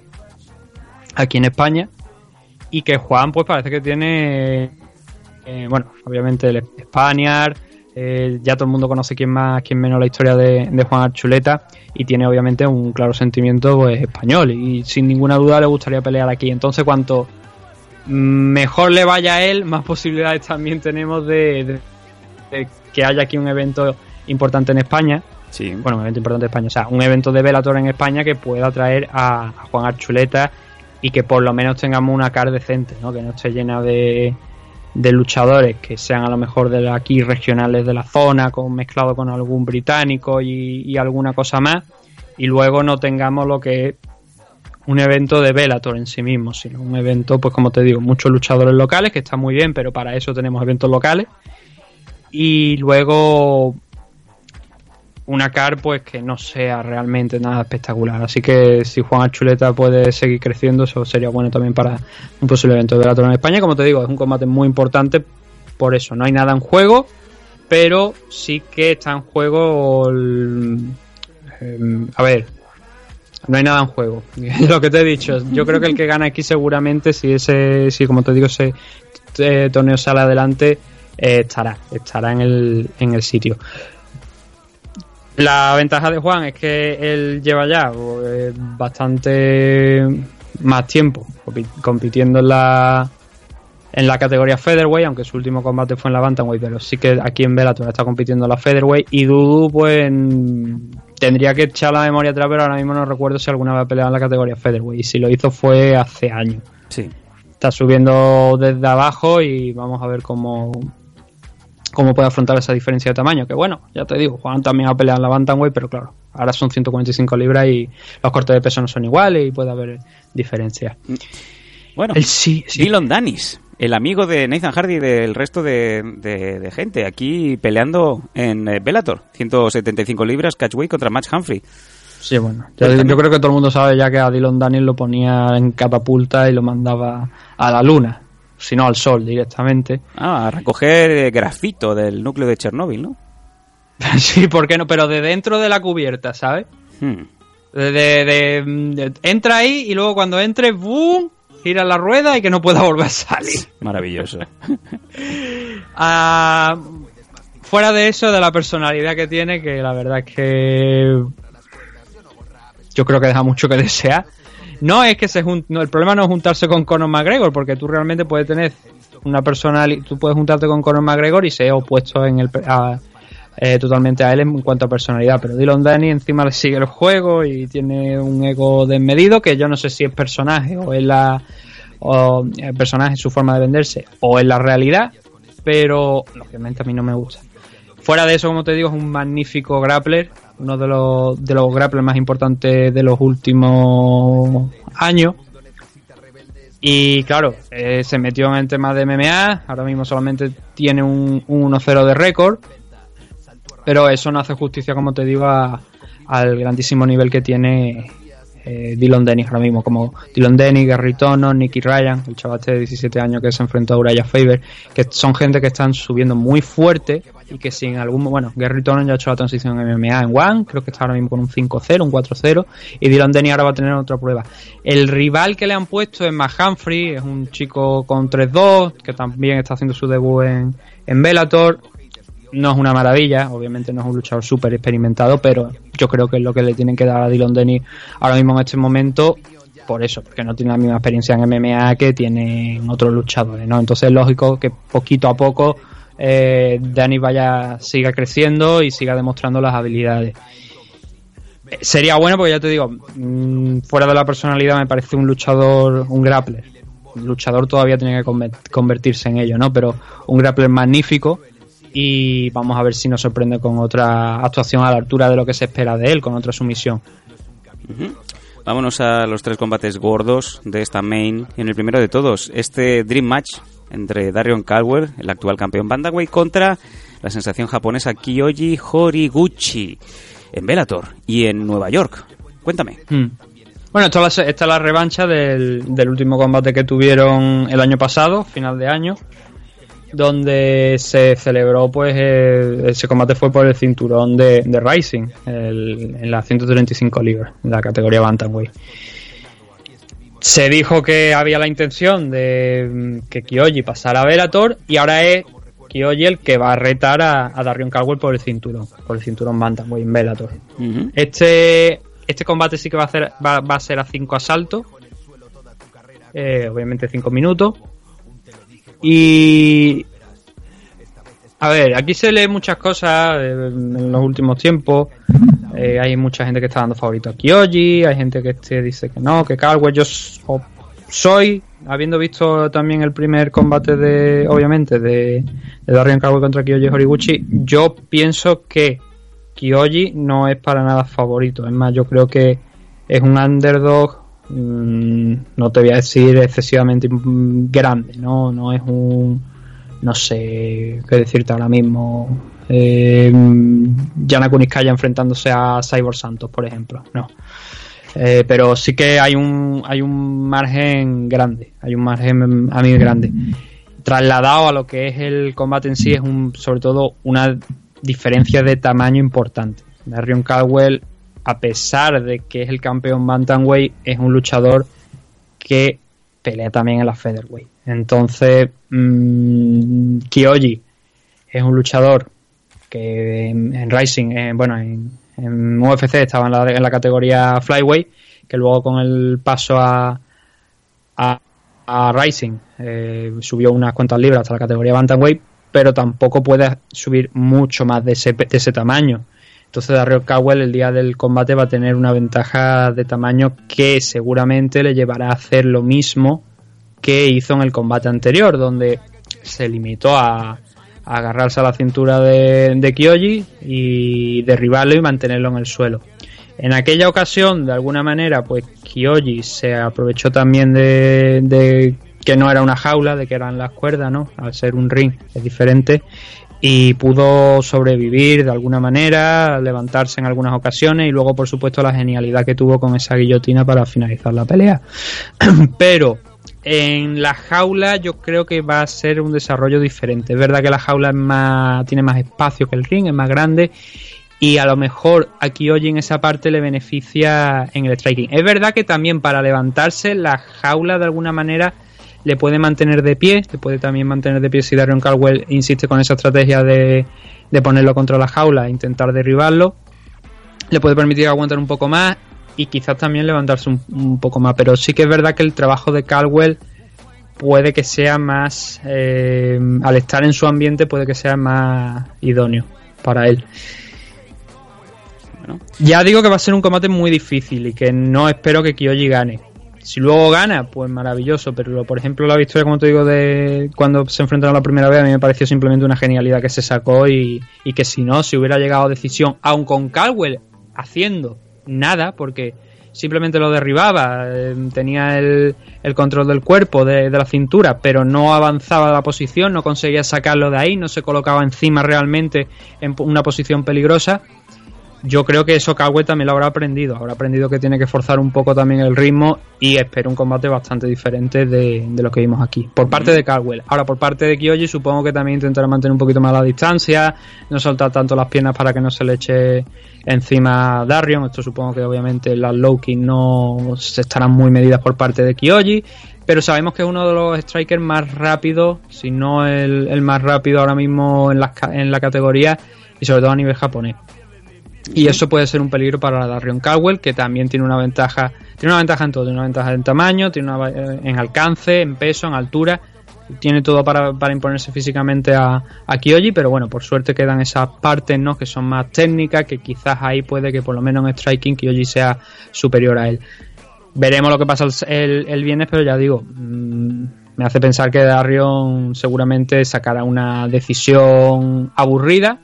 aquí en España y que Juan pues parece que tiene eh, bueno obviamente el Spaniard eh, ya todo el mundo conoce quién más, quién menos la historia de, Juan Archuleta y tiene obviamente un claro sentimiento pues, español y sin ninguna duda le gustaría pelear aquí. Entonces, cuanto mejor le vaya a él, más posibilidades también tenemos de, que haya aquí un evento importante en España. Sí. Bueno, un evento importante en España, o sea, un evento de Velator en España que pueda traer a, Juan Archuleta y que por lo menos tengamos una car decente, ¿no? Que no esté llena de, de luchadores que sean a lo mejor de aquí regionales de la zona, con, mezclado con algún británico y, y alguna cosa más, y luego no tengamos lo que es un evento de Bellator en sí mismo, sino un evento, pues como te digo, muchos luchadores locales, que está muy bien, pero para eso tenemos eventos locales. Y luego una car pues que no sea realmente nada espectacular. Así que si Juan Archuleta puede seguir creciendo, eso sería bueno también para un posible evento de Bellator en España. Como te digo, es un combate muy importante por eso. No hay nada en juego, pero sí que está en juego... Em, a ver, no hay nada en juego. Lo que te he dicho, yo creo que el que gana aquí seguramente, si ese, si como te digo, ese eh, torneo sale adelante, eh, estará, estará en el, en el sitio. La ventaja de Juan es que él lleva ya pues, bastante más tiempo compitiendo en la en la categoría featherweight, aunque su último combate fue en la bantamweight, pero sí que aquí en Bellator está compitiendo en la featherweight y Dudu pues tendría que echar la memoria atrás, pero ahora mismo no recuerdo si alguna vez ha peleado en la categoría featherweight y si lo hizo fue hace años. Sí. Está subiendo desde abajo y vamos a ver cómo cómo puede afrontar esa diferencia de tamaño, que bueno, ya te digo, Juan también ha peleado en la bantamweight, pero claro, ahora son 145 libras y los cortes de peso no son iguales y puede haber diferencias. Bueno, el sí, Dylan Danis el amigo de Nathan Hardy y del resto de, gente, aquí peleando en eh, Bellator, 175 libras, catchweight contra Match Humphrey. Sí, bueno, yo, creo que todo el mundo sabe ya que a Dylan Daniel lo ponía en catapulta y lo mandaba a la luna, si no al sol directamente. Ah, a recoger eh, grafito del núcleo de Chernóbil, ¿no? sí, ¿por qué no? Pero de dentro de la cubierta, ¿sabes? Hmm. de, entra ahí y luego cuando entre, ¡boom! gira la rueda y que no pueda volver a salir. Maravilloso. Ah, fuera de eso, de la personalidad que tiene, que la verdad es que yo creo que deja mucho que desear. No es que se el problema no es juntarse con Conor McGregor, porque tú realmente puedes tener una personalidad, tú puedes juntarte con Conor McGregor y ser opuesto en el, eh, totalmente a él en cuanto a personalidad. Pero Dylan Danny encima le sigue el juego y tiene un ego desmedido que yo no sé si es personaje o es la o el personaje, su forma de venderse o es la realidad, pero obviamente a mí no me gusta. Fuera de eso, como te digo, es un magnífico grappler, uno de los, de los grapplers más importantes de los últimos años. Y claro, eh, se metió en el tema de MMA, ahora mismo solamente tiene un, un 1-0 de récord, pero eso no hace justicia, como te digo, al grandísimo nivel que tiene eh, Dylan Dennis ahora mismo, como Dylan Dennis, Gary Tono, Nicky Ryan, el chaval este de 17 años que se enfrentó a Uraya Faber, que son gente que están subiendo muy fuerte y que sin algún. Bueno, Gary Tono ya ha hecho la transición en MMA en One, creo que está ahora mismo con un 5-0, un 4-0, y Dylan Dennis ahora va a tener otra prueba. El rival que le han puesto es Matt Humphrey, es un chico con 3-2, que también está haciendo su debut en, en Bellator no es una maravilla, obviamente no es un luchador súper experimentado, pero yo creo que es lo que le tienen que dar a Dylan Denny ahora mismo en este momento, por eso, porque no tiene la misma experiencia en MMA que tienen otros luchadores, ¿no? Entonces es lógico que poquito a poco eh, Danny vaya, siga creciendo y siga demostrando las habilidades. Sería bueno porque ya te digo, mm, fuera de la personalidad me parece un luchador, un grappler. Luchador todavía tiene que convertirse en ello, ¿no? Pero un grappler magnífico y vamos a ver si nos sorprende con otra actuación a la altura de lo que se espera de él, con otra sumisión. Vámonos a los tres combates gordos de esta main. En el primero de todos, este Dream Match entre Darion Caldwell, el actual campeón Bandaway, contra la sensación japonesa Kyoji Horiguchi en Bellator y en Nueva York. Cuéntame. Hmm. Bueno, esta es, la, revancha del, del último combate que tuvieron el año pasado, final de año, donde se celebró pues ese combate fue por el cinturón de, Rising en las 135 libras en la categoría bantamweight se dijo que había la intención de mm, que Kyoji pasara a Velator y ahora es Kyoji el que va a retar a, Darion Caldwell por el cinturón por el cinturón bantamweight en Velator este este combate sí que va a, hacer, va, a ser a 5 asaltos eh, obviamente 5 minutos Y. A ver, aquí se lee muchas cosas eh, en los últimos tiempos. Eh, hay mucha gente que está dando favorito a Kyoji, hay gente que te dice que no, que Caldwell. Yo soy, habiendo visto también el primer combate de, obviamente, de, de Darian Caldwell contra Kyoji Horiguchi, yo pienso que Kyoji no es para nada favorito. Es más, yo creo que es un underdog Mm, no te voy a decir excesivamente grande, ¿no? No es un, no sé qué decirte ahora mismo, eh, Kuniskaya enfrentándose a Cyborg Santos, por ejemplo, no. Eh, pero sí que hay un, hay un margen grande, hay un margen a mí grande. Trasladado a lo que es el combate en sí, es un, sobre todo una diferencia de tamaño importante. Darion Caldwell a pesar de que es el campeón Bantamweight, es un luchador que pelea también en la Featherweight. Entonces, mmm, es un luchador que en, Rising, bueno, en, UFC estaba en la, categoría Flyweight, que luego con el paso a, a, Rising eh, subió unas cuantas libras hasta la categoría Bantamweight, pero tampoco puede subir mucho más de ese, de ese tamaño. Entonces Dario Cowell el día del combate va a tener una ventaja de tamaño que seguramente le llevará a hacer lo mismo que hizo en el combate anterior, donde se limitó a, agarrarse a la cintura de, de Kyoji y derribarlo y mantenerlo en el suelo. En aquella ocasión, de alguna manera, pues Kyoji se aprovechó también de, de, que no era una jaula, de que eran las cuerdas, ¿no? Al ser un ring es diferente y pudo sobrevivir de alguna manera, levantarse en algunas ocasiones y luego por supuesto la genialidad que tuvo con esa guillotina para finalizar la pelea. Pero en la jaula yo creo que va a ser un desarrollo diferente. Es verdad que la jaula es más, tiene más espacio que el ring, es más grande y a lo mejor aquí hoy en esa parte le beneficia en el striking. Es verdad que también para levantarse la jaula de alguna manera le puede mantener de pie, le puede también mantener de pie si Darion Caldwell insiste con esa estrategia de, ponerlo contra la jaula e intentar derribarlo. Le puede permitir aguantar un poco más y quizás también levantarse un, poco más. Pero sí que es verdad que el trabajo de Caldwell puede que sea más, eh, al estar en su ambiente, puede que sea más idóneo para él. Ya digo que va a ser un combate muy difícil y que no espero que Kyoji gane. Si luego gana, pues maravilloso, pero por ejemplo la victoria, como te digo, de cuando se enfrentaron la primera vez, a mí me pareció simplemente una genialidad que se sacó y, que si no, si hubiera llegado a decisión, aun con Caldwell haciendo nada, porque simplemente lo derribaba, eh, tenía el, el, control del cuerpo, de, de, la cintura, pero no avanzaba la posición, no conseguía sacarlo de ahí, no se colocaba encima realmente en una posición peligrosa yo creo que eso Caldwell también lo habrá aprendido. Habrá aprendido que tiene que forzar un poco también el ritmo y espero un combate bastante diferente de, lo que vimos aquí. Por parte de Caldwell. Ahora, por parte de Kyoji, supongo que también intentará mantener un poquito más la distancia, no soltar tanto las piernas para que no se le eche encima a Darion. Esto supongo que obviamente las low no se estarán muy medidas por parte de Kyoji. Pero sabemos que es uno de los strikers más rápidos, si no el, más rápido ahora mismo en la categoría y sobre todo a nivel japonés. Y eso puede ser un peligro para Darion Caldwell, que también tiene una ventaja, tiene una ventaja en todo, tiene una ventaja en tamaño, tiene una, eh, en alcance, en peso, en altura, tiene todo para, imponerse físicamente a, a Kyoji, pero bueno, por suerte quedan esas partes ¿no? que son más técnicas, que quizás ahí puede que por lo menos en striking Kyoji sea superior a él. Veremos lo que pasa el, el viernes, pero ya digo, mm, me hace pensar que Darion seguramente sacará una decisión aburrida,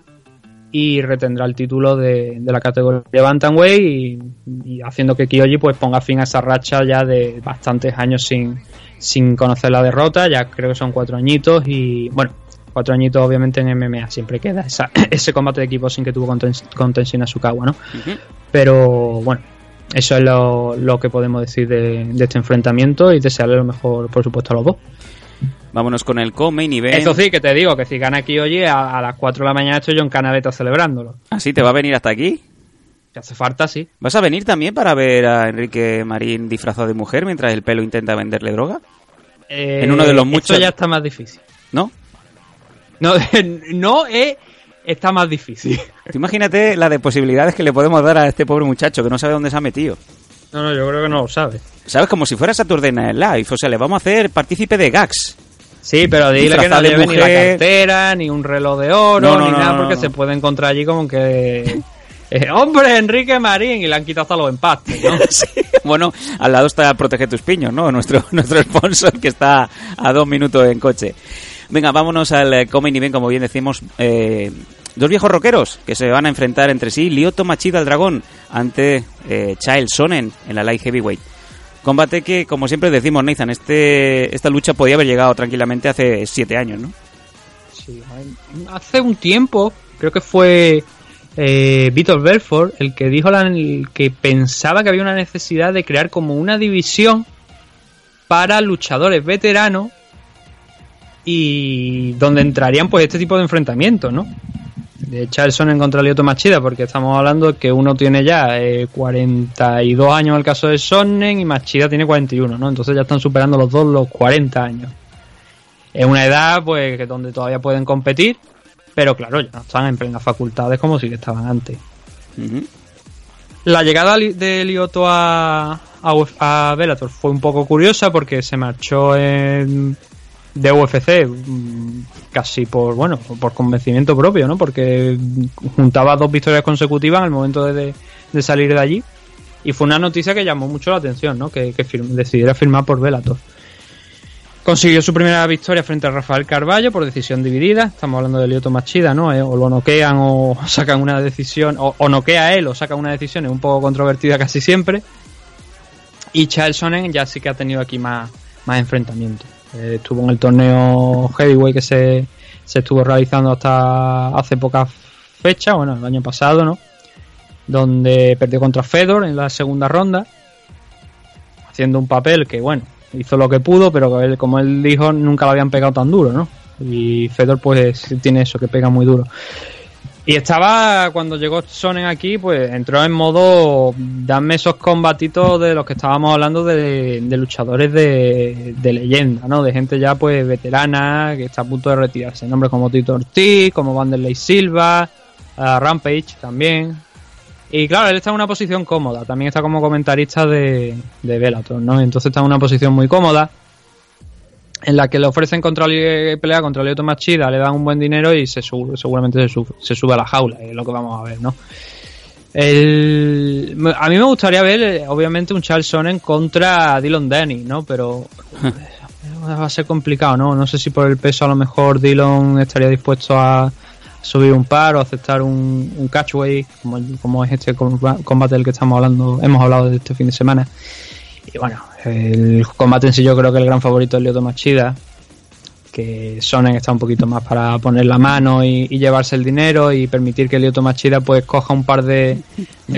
y retendrá el título de, la categoría Bantamweight y, y, haciendo que Kyoji pues ponga fin a esa racha ya de bastantes años sin, sin conocer la derrota, ya creo que son cuatro añitos y bueno, cuatro añitos obviamente en MMA siempre queda esa, ese combate de equipo sin que tuvo con, Tenshin Sukawa, ¿no? Pero bueno, eso es lo, lo que podemos decir de, de, este enfrentamiento y desearle lo mejor por supuesto a los dos. Vámonos con el co-main event. Eso sí, que te digo, que si gana aquí hoy a, las 4 de la mañana estoy yo en Canaleta celebrándolo. ¿Así ¿Ah, te va a venir hasta aquí? Que hace falta, sí. ¿Vas a venir también para ver a Enrique Marín disfrazado de mujer mientras el pelo intenta venderle droga? Eh, en uno de los muchos. Esto ya está más difícil. ¿No? No, no eh, está más difícil. imagínate la de posibilidades que le podemos dar a este pobre muchacho que no sabe dónde se ha metido. No, no, yo creo que no lo sabe. ¿Sabes? Como si fuera Saturday Night Live. O sea, le vamos a hacer partícipe de gags. Sí, pero dile que no lleve ni la cartera, ni un reloj de oro, ni nada, porque se puede encontrar allí como que... Eh, hombre, Enrique Marín, y le han quitado hasta los empastes, ¿no? Bueno, al lado está Protege tus piños, ¿no? Nuestro, nuestro sponsor que está a dos minutos en coche. Venga, vámonos al eh, Coming Event, como bien decimos. Eh, dos viejos rockeros que se van a enfrentar entre sí. Lyoto Machida, el dragón, ante eh, Chael Sonnen en la Light Heavyweight. Combate que, como siempre decimos, Nathan, este, esta lucha podía haber llegado tranquilamente hace siete años, ¿no? Sí, hace un tiempo, creo que fue eh, Vitor Belfort el que dijo el que pensaba que había una necesidad de crear como una división para luchadores veteranos y donde entrarían pues este tipo de enfrentamientos, ¿no? De Charlson en contra de Lyoto Machida, porque estamos hablando que uno tiene ya 42 eh, años en el caso de Sonnen y Machida tiene 41, ¿no? Entonces ya están superando los dos los 40 años. Es una edad, pues, que donde todavía pueden competir, pero claro, ya no están en plenas facultades como si que estaban antes. La llegada de Lyoto a, a, a Bellator fue un poco curiosa porque se marchó en de UFC mm, casi por bueno por convencimiento propio no porque juntaba dos victorias consecutivas en el momento de, salir de allí. Y fue una noticia que llamó mucho la atención no que, decidiera firmar por Velator consiguió su primera victoria frente a Rafael Carballo por decisión dividida. Estamos hablando de Lioto Machida no eh, o lo noquean o sacan una decisión o, o noquea él o sacan una decisión es un poco controvertida casi siempre. Y Charles Sonnen ya sí que ha tenido aquí más más enfrentamientos eh, estuvo en el torneo Heavyweight que se, se estuvo realizando hasta hace pocas fechas, bueno, el año pasado, ¿no? Donde perdió contra Fedor en la segunda ronda, haciendo un papel que, bueno, hizo lo que pudo, pero él, como él dijo, nunca lo habían pegado tan duro, ¿no? Y Fedor, pues, tiene eso, que pega muy duro. Y estaba, cuando llegó Sonen aquí, pues entró en modo, dame esos combatitos de los que estábamos hablando de, luchadores de, leyenda, ¿no? De gente ya pues veterana, que está a punto de retirarse. Nombres como Tito Ortiz, como Vanderlei Silva, Rampage también. Y claro, él está en una posición cómoda, también está como comentarista de, de Bellator, ¿no? Entonces está en una posición muy cómoda en la que le ofrecen contra pelea contra Lyoto Machida, le dan un buen dinero y se seguramente se sube, se sube, a la jaula, es lo que vamos a ver, ¿no? a mí me gustaría ver, eh, obviamente, un Charles Sonnen contra Dylan Denny, ¿no? Pero va a ser complicado, ¿no? No sé si por el peso a lo mejor Dylan estaría dispuesto a subir un par o aceptar un, un catchway, como, como es este combate del que estamos hablando, hemos hablado de este fin de semana. Y bueno, el combate en sí yo creo que el gran favorito es Lyoto Machida, que Sonen está un poquito más para poner la mano y, llevarse el dinero y permitir que Lyoto Machida pues coja un par de,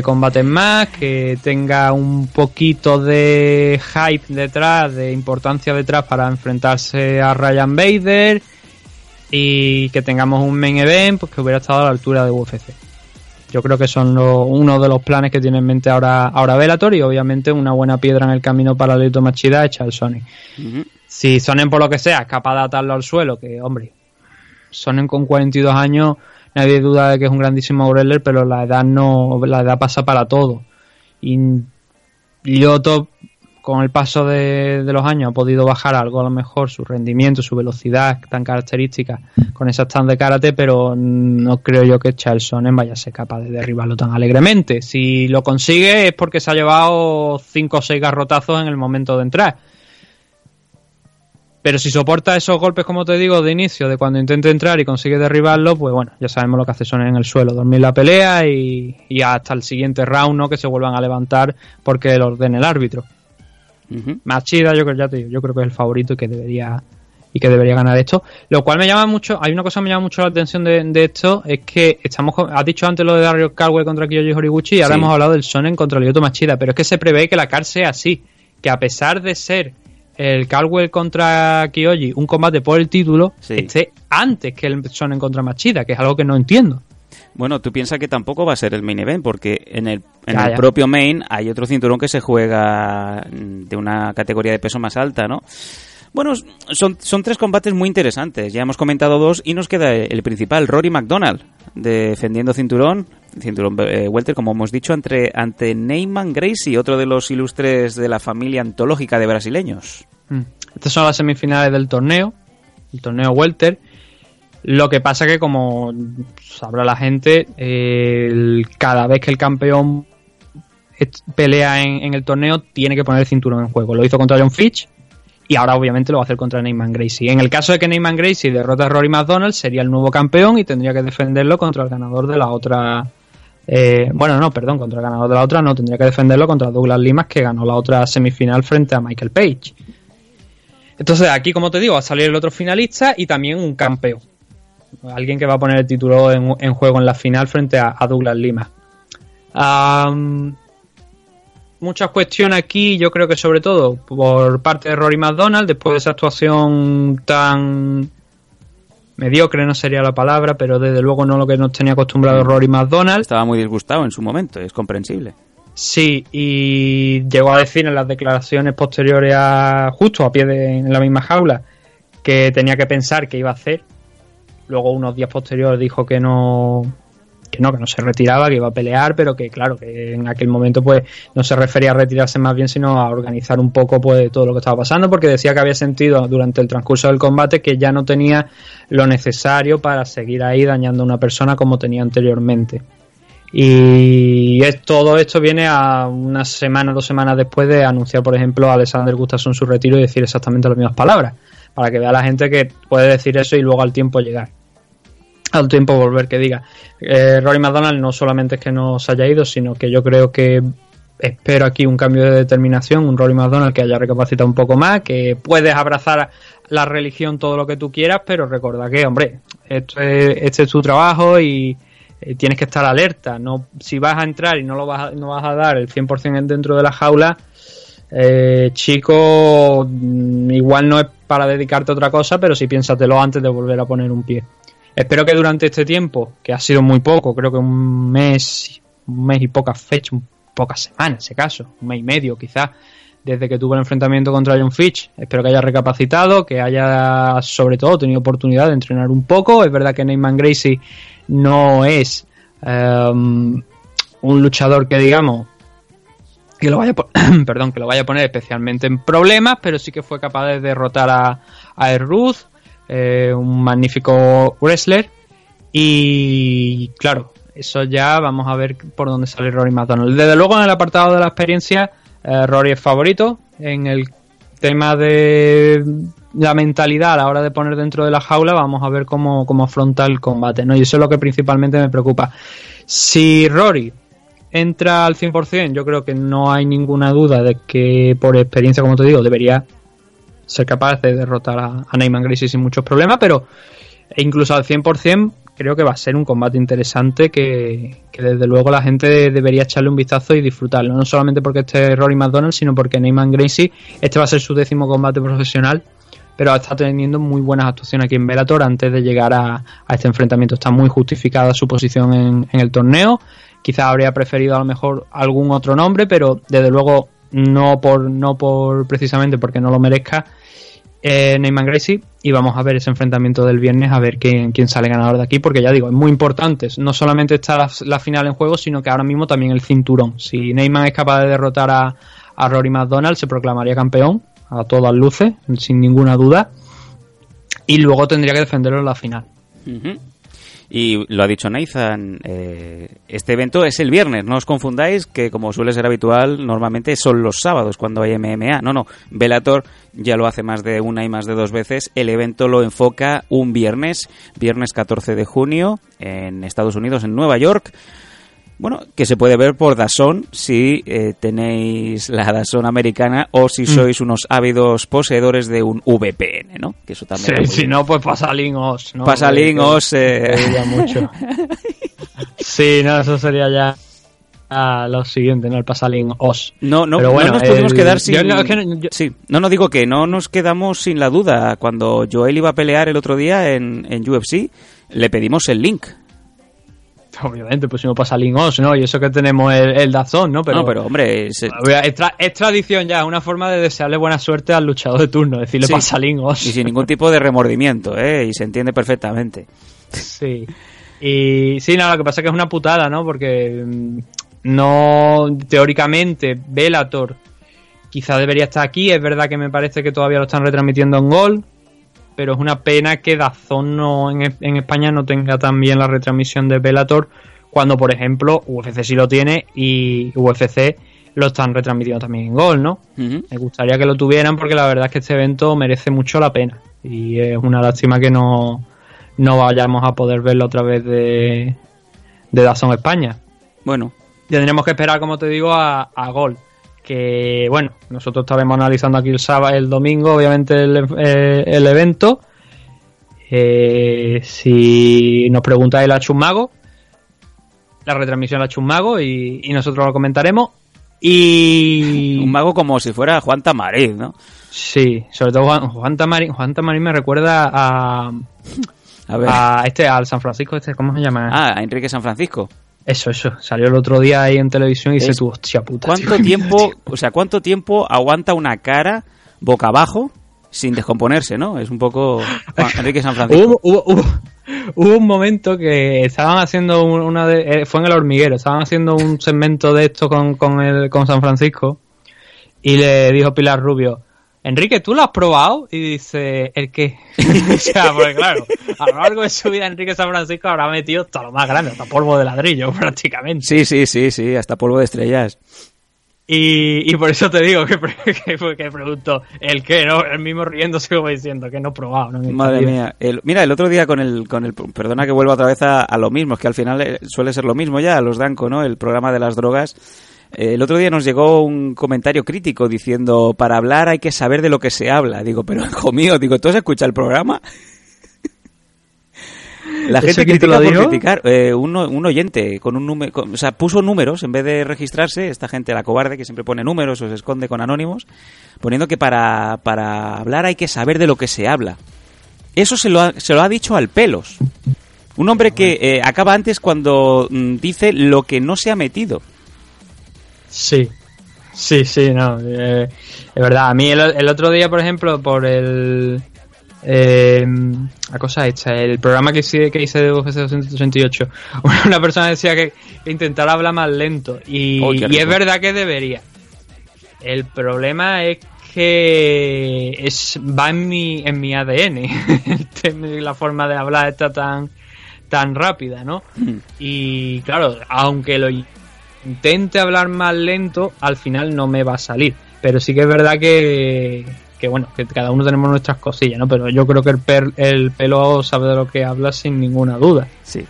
combates más, que tenga un poquito de hype detrás, de importancia detrás para enfrentarse a Ryan Bader y que tengamos un main event pues, que hubiera estado a la altura de UFC. Yo creo que son uno de los planes que tiene en mente ahora, ahora Velator y obviamente una buena piedra en el camino para Lito Machida echa el Sony. Si Sonen por lo que sea es capaz de atarlo al suelo, que hombre, Sonen con 42 años, nadie duda de que es un grandísimo wrestler, pero la edad no, la edad pasa para todo. Y Lyoto con el paso de, los años ha podido bajar algo a lo mejor su rendimiento, su velocidad tan característica con esa stand de karate, pero no creo yo que Charleston vaya a ser capaz de derribarlo tan alegremente. Si lo consigue es porque se ha llevado 5 o 6 garrotazos en el momento de entrar. Pero si soporta esos golpes, como te digo, de inicio, de cuando intente entrar y consigue derribarlo, pues bueno, ya sabemos lo que hace Son en el suelo, dormir la pelea y, y hasta el siguiente round, ¿no? Que se vuelvan a levantar porque lo ordene el árbitro. Machida, yo creo, ya te digo, yo creo que es el favorito y que debería y que debería ganar esto. Lo cual me llama mucho, hay una cosa que me llama mucho la atención de, esto, es que estamos, has dicho antes lo de Dario Caldwell contra Kiyoshi Horiguchi y ahora hemos hablado del Sonen contra Lyoto Machida, pero es que se prevé que la CAR sea así, que a pesar de ser el Caldwell contra Kiyoshi un combate por el título, esté antes que el Sonen contra Machida, que es algo que no entiendo. Bueno, tú piensas que tampoco va a ser el main event, porque en el, en el propio main hay otro cinturón que se juega de una categoría de peso más alta, ¿no? Bueno, son, son tres combates muy interesantes. Ya hemos comentado dos y nos queda el principal, Rory McDonald, defendiendo cinturón, cinturón eh, welter, como hemos dicho, ante, ante Neyman Gracie, otro de los ilustres de la familia antológica de brasileños. Mm. Estas son las semifinales del torneo. el torneo Welter. Lo que pasa que, como sabrá la gente, cada vez que el campeón pelea en, el torneo, tiene que poner el cinturón en juego. Lo hizo contra John Fitch y ahora obviamente lo va a hacer contra Neyman Gracie. En el caso de que Neyman Gracie derrota a Rory McDonald, sería el nuevo campeón y tendría que defenderlo contra el ganador de la otra. Eh, bueno, no, perdón, contra el ganador de la otra no, tendría que defenderlo contra Douglas Limas que ganó la otra semifinal frente a Michael Page. Entonces aquí, como te digo, va a salir el otro finalista y también un campeón. Alguien que va a poner el título en, juego en la final frente a, Douglas Lima. muchas cuestiones aquí, yo creo que sobre todo por parte de Rory McDonald, después de esa actuación tan mediocre, no sería la palabra, pero desde luego no lo que nos tenía acostumbrado Rory McDonald. Estaba muy disgustado en su momento, es comprensible. Sí, y llegó a decir en las declaraciones posteriores a justo a pie de en la misma jaula que tenía que pensar qué iba a hacer. Luego unos días posteriores dijo que no que no, que no se retiraba, que iba a pelear, pero que claro, que en aquel momento pues no se refería a retirarse más bien, sino a organizar un poco pues todo lo que estaba pasando, porque decía que había sentido durante el transcurso del combate que ya no tenía lo necesario para seguir ahí dañando a una persona como tenía anteriormente. Y es, todo esto viene a una semana, dos semanas después de anunciar, por ejemplo, a Alexander Gustafsson su retiro y decir exactamente las mismas palabras, para que vea la gente que puede decir eso y luego al tiempo llegar. Al tiempo volver que diga. Eh, Rory McDonald no solamente es que no se haya ido, sino que yo creo que espero aquí un cambio de determinación, un Rory McDonald que haya recapacitado un poco más, que puedes abrazar la religión todo lo que tú quieras, pero recuerda que, hombre, esto este es tu trabajo y eh, tienes que estar alerta. No, si vas a entrar y no lo vas a, no vas a dar el 100% dentro de la jaula, eh, chico, mm, igual no es para dedicarte a otra cosa, pero sí piénsatelo antes de volver a poner un pie. Espero que durante este tiempo, que ha sido muy poco, creo que un mes, un mes y pocas fechas, pocas semanas, ese caso, un mes y medio quizás, desde que tuvo el enfrentamiento contra John Fitch. Espero que haya recapacitado, que haya sobre todo tenido oportunidad de entrenar un poco. Es verdad que Neyman Gracie no es um, un luchador que digamos que lo vaya perdón que lo vaya a poner especialmente en problemas pero sí que fue capaz de derrotar a, a Ruth eh, un magnífico wrestler y claro eso ya vamos a ver por dónde sale Rory McDonald desde luego en el apartado de la experiencia eh, Rory es favorito en el tema de la mentalidad a la hora de poner dentro de la jaula, vamos a ver cómo, cómo afronta el combate, ¿no? Y eso es lo que principalmente me preocupa. Si Rory entra al 100%, yo creo que no hay ninguna duda de que por experiencia, como te digo, debería ser capaz de derrotar a, a Neyman Gracie sin muchos problemas, pero incluso al 100% creo que va a ser un combate interesante que, desde luego la gente debería echarle un vistazo y disfrutarlo. No solamente porque este Rory McDonald, sino porque Neyman Gracie, este va a ser su décimo combate profesional, pero está teniendo muy buenas actuaciones aquí en Bellator antes de llegar a, este enfrentamiento. Está muy justificada su posición en, en el torneo. Quizás habría preferido a lo mejor algún otro nombre, pero desde luego no por, no por precisamente porque no lo merezca eh, Neyman Gracie y vamos a ver ese enfrentamiento del viernes a ver quién, quién sale ganador de aquí porque ya digo, es muy importante no solamente está la, final en juego sino que ahora mismo también el cinturón. Si Neyman es capaz de derrotar a, a Rory McDonald se proclamaría campeón a todas luces sin ninguna duda y luego tendría que defenderlo en la final y lo ha dicho Nathan, eh, este evento es el viernes, no os confundáis que como suele ser habitual, normalmente son los sábados cuando hay MMA. No, no, Velator ya lo hace más de una y más de dos veces. El evento lo enfoca un viernes, viernes 14 de junio, en Estados Unidos, en Nueva York. Bueno, que se puede ver por Dazón si eh, tenéis la Dazón americana o si mm. sois unos ávidos poseedores de un VPN, ¿no? Que eso también. Sí, si no, pues Pasalink OS, ¿no? Pasalink OS. Eh... mucho. sí, no, eso sería ya a lo siguiente, ¿no? El Pasalink OS. No, no, Pero bueno, no nos podemos quedar sin. no, Sí, no, no digo que no nos quedamos sin la duda. Cuando Joel iba a pelear el otro día en, en UFC, le pedimos el link obviamente pusimos para Salingos, ¿no? Y eso que tenemos el, el Dazón, ¿no? Pero, no, pero hombre, es, es, tradición ya, una forma de desearle buena suerte al luchador de turno, decirle sí, pasalingos. Y sin ningún tipo de remordimiento, ¿eh? Y se entiende perfectamente. Sí. Y sí, no, lo que pasa es que es una putada, ¿no? Porque mm, no, teóricamente, Velator quizá debería estar aquí. Es verdad que me parece que todavía lo están retransmitiendo en Gol, pero es una pena que Dazón no, en, en España no tenga también la retransmisión de Bellator, cuando por ejemplo UFC sí lo tiene y UFC lo están retransmitiendo también en Gol, ¿no? Me gustaría que lo tuvieran porque la verdad es que este evento merece mucho la pena y es una lástima que no, no vayamos a poder verlo otra vez de, de Dazón España. Bueno, Tendremos que esperar, como te digo, a, a Gol. Que bueno, nosotros estaremos analizando aquí el sábado, el domingo, obviamente, el, eh, el evento. Eh, si nos preguntáis la Chusmago, la retransmisión la Chusmago y, y nosotros lo comentaremos. Y. un mago como si fuera Juan Tamariz, ¿no? Sí, sobre todo Juan, Juan. Juan Tamarín me recuerda a, A ver. a este, al San Francisco, este, ¿cómo se llama? Ah, a Enrique San Francisco. Eso, eso. Salió el otro día ahí en televisión y Es- se tuvo, hostia puta. ¿Cuánto tío". tiempo, o sea, cuánto tiempo aguanta una cara boca abajo sin descomponerse, ¿no? Es un poco Juan- Enrique San Francisco. Hubo, hubo- hubo- hubo un momento que estaban haciendo un- una de, eh, fue en el hormiguero, estaban haciendo un segmento de esto con, con, el, con San Francisco y le dijo Pilar Rubio, Enrique, ¿tú lo has probado? Y dice, ¿el qué? o sea, porque claro, a lo largo de su vida Enrique San Francisco habrá metido hasta lo más grande, hasta polvo de ladrillo prácticamente. Sí, sí, sí, sí, hasta polvo de estrellas. Y, y por eso te digo que, que, que pregunto, ¿el qué? ¿No? El mismo riéndose como diciendo que no he probado. ¿no? Madre mía. El- mira, el otro día con el, con el... Perdona que vuelva otra vez a, a lo mismo, es que al final eh, suele ser lo mismo ya, los Danco, ¿no? El programa de las drogas. Eh, el otro día nos llegó un comentario crítico diciendo, para hablar hay que saber de lo que se habla. Digo, pero hijo mío, digo, ¿tú has escuchado el programa? La ¿Eso gente critica lo por criticar. Eh, un, un oyente con un número, o sea, puso números en vez de registrarse. Esta gente, la cobarde, que siempre pone números o se esconde con anónimos, poniendo que para, para hablar hay que saber de lo que se habla. Eso se lo ha, se lo ha dicho al pelos. Un hombre que eh, acaba antes cuando mm, dice lo que no se ha metido. Sí, sí, sí, no. eh, es verdad. A mí el, el otro día, por ejemplo, por el. Eh, la cosa esta, el programa que hice, que hice de UFC 268, una persona decía que, que intentara hablar más lento. Y, Oh, y es verdad que debería. El problema es que es, va en mi, en mi ADN. Y la forma de hablar está tan, tan rápida, ¿no? Y claro, aunque lo intente hablar más lento, al final no me va a salir. Pero sí que es verdad que, que bueno, que cada uno tenemos nuestras cosillas, ¿no? Pero yo creo que el, per- el pelo sabe de lo que habla sin ninguna duda. Sí.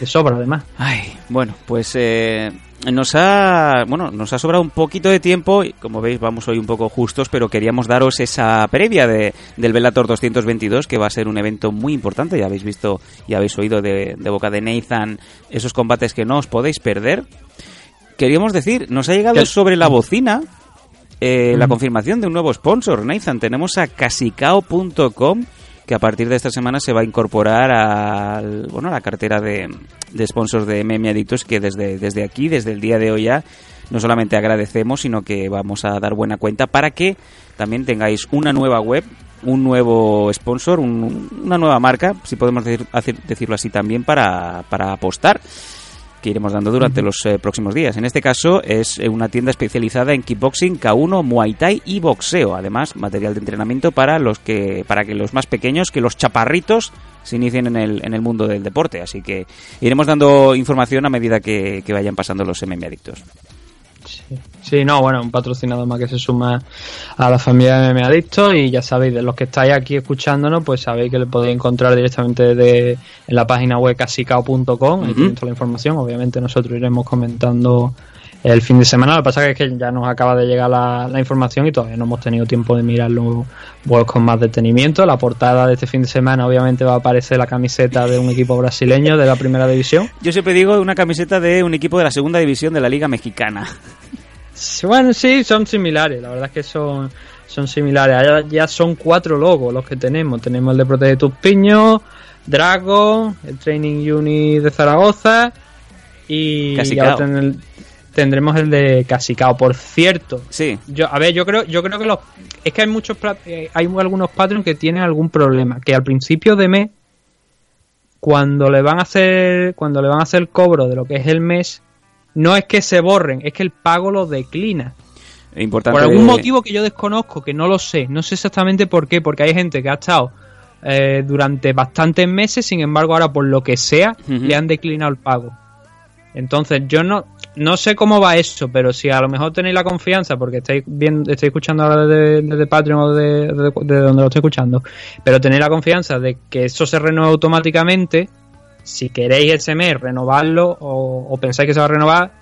De sobra, además. Ay, bueno, pues eh, nos ha bueno nos ha sobrado un poquito de tiempo y como veis vamos hoy un poco justos, pero queríamos daros esa previa de, del Bellator 222 que va a ser un evento muy importante. Ya habéis visto y habéis oído de, de boca de Nathan esos combates que no os podéis perder. Queríamos decir, nos ha llegado sobre la bocina eh, la Mm. confirmación de un nuevo sponsor, Nathan. Tenemos a casicao.com que a partir de esta semana se va a incorporar al, bueno, a la cartera de, de sponsors de MM Adictos que desde, desde aquí, desde el día de hoy ya, no solamente agradecemos, sino que vamos a dar buena cuenta para que también tengáis una nueva web, un nuevo sponsor, un- una nueva marca, si podemos decir- decirlo así también, para, para apostar que iremos dando durante los eh, próximos días. En este caso es eh, una tienda especializada en kickboxing, K1, Muay Thai y boxeo. Además, material de entrenamiento para los que para que los más pequeños, que los chaparritos se inicien en el, en el mundo del deporte. Así que iremos dando información a medida que, que vayan pasando los MM Adictos. Sí. Sí, no, bueno, un patrocinador más que se suma a la familia de MM Adictos y ya sabéis, de los que estáis aquí escuchándonos, pues sabéis que lo podéis encontrar directamente de, en la página web casicao.com, ahí Ujú. tenéis toda la información, obviamente nosotros iremos comentando el fin de semana, lo que pasa es que ya nos acaba de llegar la, la información y todavía no hemos tenido tiempo de mirarlo pues, con más detenimiento, la portada de este fin de semana obviamente va a aparecer la camiseta de un equipo brasileño de la primera división, Yo siempre digo una camiseta de un equipo de la segunda división de la Liga Mexicana. Bueno, sí, son similares, la verdad es que son, son similares. Allá ya son cuatro logos los que tenemos. Tenemos el de Protege tus piños, Dragon, el Training Unit de Zaragoza y Casicao. Tendremos el de Casicao. Por cierto, Sí, yo, a ver, yo creo, yo creo que los, es que hay muchos, eh, hay algunos Patreons que tienen algún problema, que al principio de mes, cuando le van a hacer, cuando le van a hacer el cobro de lo que es el mes, no es que se borren, es que el pago lo declina. importante. Por algún motivo que yo desconozco, que no lo sé, no sé exactamente por qué, porque hay gente que ha estado eh, durante bastantes meses, sin embargo ahora por lo que sea le han declinado el pago. Entonces yo no, no sé cómo va eso, pero si a lo mejor tenéis la confianza, porque estáis viendo, estáis escuchando ahora desde, Patreon o de, donde lo estoy escuchando, pero tenéis la confianza de que eso se renueva automáticamente, si queréis ese mes renovarlo o, pensáis que se va a renovar,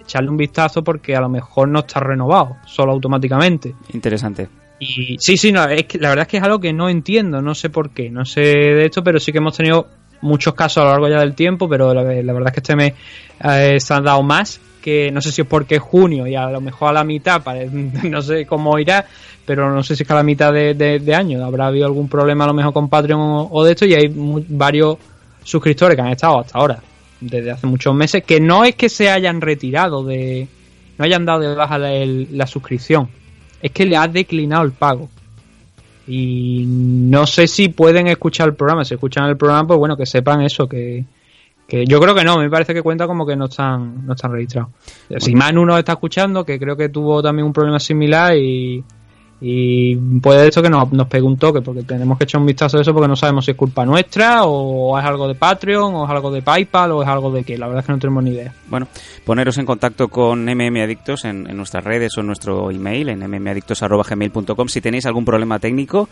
echarle un vistazo porque a lo mejor no está renovado, solo automáticamente. Interesante. Y sí, sí, no, es que la verdad es que es algo que no entiendo, no sé por qué, no sé de esto, pero sí que hemos tenido muchos casos a lo largo ya del tiempo, pero la, verdad es que este mes eh, se han dado más, que no sé si es porque es junio y a lo mejor a la mitad, no sé cómo irá, pero no sé si es que a la mitad de, año habrá habido algún problema a lo mejor con Patreon o, de esto y hay varios suscriptores que han estado hasta ahora, desde hace muchos meses, que no es que se hayan retirado de... no hayan dado de baja la suscripción es que le ha declinado el pago. Y no sé si pueden escuchar el programa. Si escuchan el programa, pues bueno, que sepan eso, que, que yo creo que no, me parece que cuenta como que no están, no están registrados. Si Manu nos está escuchando, que creo que tuvo también un problema similar y, y puede eso que nos, nos pegue un toque, porque tenemos que echar un vistazo a eso porque no sabemos si es culpa nuestra o es algo de Patreon o es algo de PayPal o es algo de que la verdad es que no tenemos ni idea. Bueno, poneros en contacto con MM Adictos en, nuestras redes o en nuestro email en mmadictos.gmail.com si tenéis algún problema técnico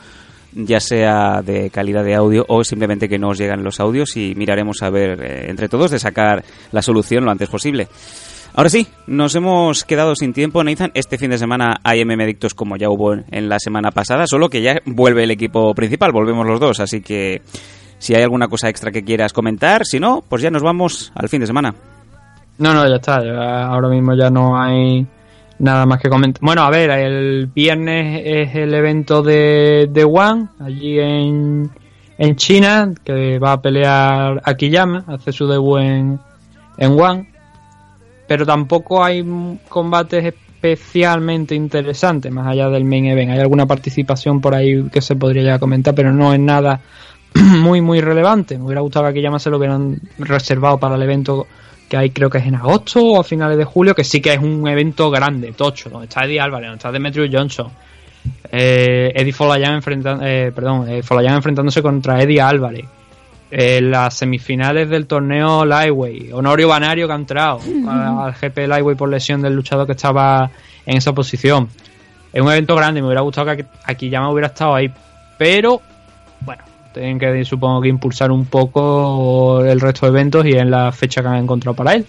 ya sea de calidad de audio o simplemente que no os llegan los audios y miraremos a ver eh, entre todos de sacar la solución lo antes posible. Ahora sí, nos hemos quedado sin tiempo, Nathan. Este fin de semana hay MM Adictos como ya hubo en la semana pasada, solo que ya vuelve el equipo principal, volvemos los dos, así que si hay alguna cosa extra que quieras comentar, si no, pues ya nos vamos al fin de semana. No, no, ya está, ahora mismo ya no hay nada más que comentar. Bueno, a ver, el viernes es el evento de, de One, allí en, en China, que va a pelear Akiyama, hace su debut en, en pero tampoco hay combates especialmente interesantes más allá del main event. Hay alguna participación por ahí que se podría ya comentar, pero no es nada muy muy relevante. Me hubiera gustado que aquí ya se lo hubieran reservado para el evento que hay creo que es en agosto o a finales de julio, que sí que es un evento grande, tocho, donde está Eddie Álvarez, donde está Demetrius Johnson, eh, Eddie Folayan enfrentando, eh, perdón, eh, enfrentándose contra Eddie Álvarez, en las semifinales del torneo Lightweight. Honorio Banario que ha entrado al GP Lightweight por lesión del luchador que estaba en esa posición. Es un evento grande, me hubiera gustado que aquí ya me hubiera estado ahí. Pero, bueno, tienen que supongo que impulsar un poco el resto de eventos y en la fecha que han encontrado para él.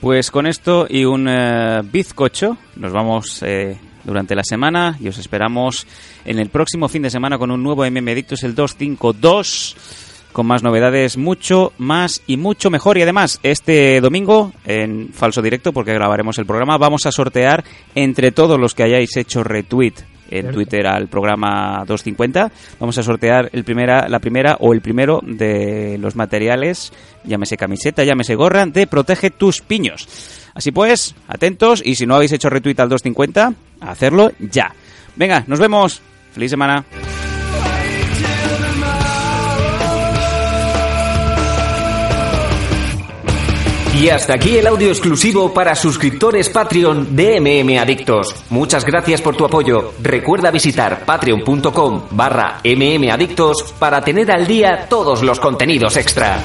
Pues con esto y un eh, bizcocho nos vamos eh, durante la semana y os esperamos en el próximo fin de semana con un nuevo MM Adictos el 252 con más novedades, mucho más y mucho mejor. Y además, este domingo, en falso directo, porque grabaremos el programa, vamos a sortear entre todos los que hayáis hecho retweet en Twitter al programa 250. Vamos a sortear el primera, la primera o el primero de los materiales, llámese camiseta, llámese gorra, de Protege tus piños. Así pues, atentos y si no habéis hecho retweet al 250, a hacerlo ya. Venga, nos vemos. Feliz semana. Y hasta aquí el audio exclusivo para suscriptores Patreon de MM Adictos. Muchas gracias por tu apoyo. Recuerda visitar patreon.com barra mmadictos para tener al día todos los contenidos extra.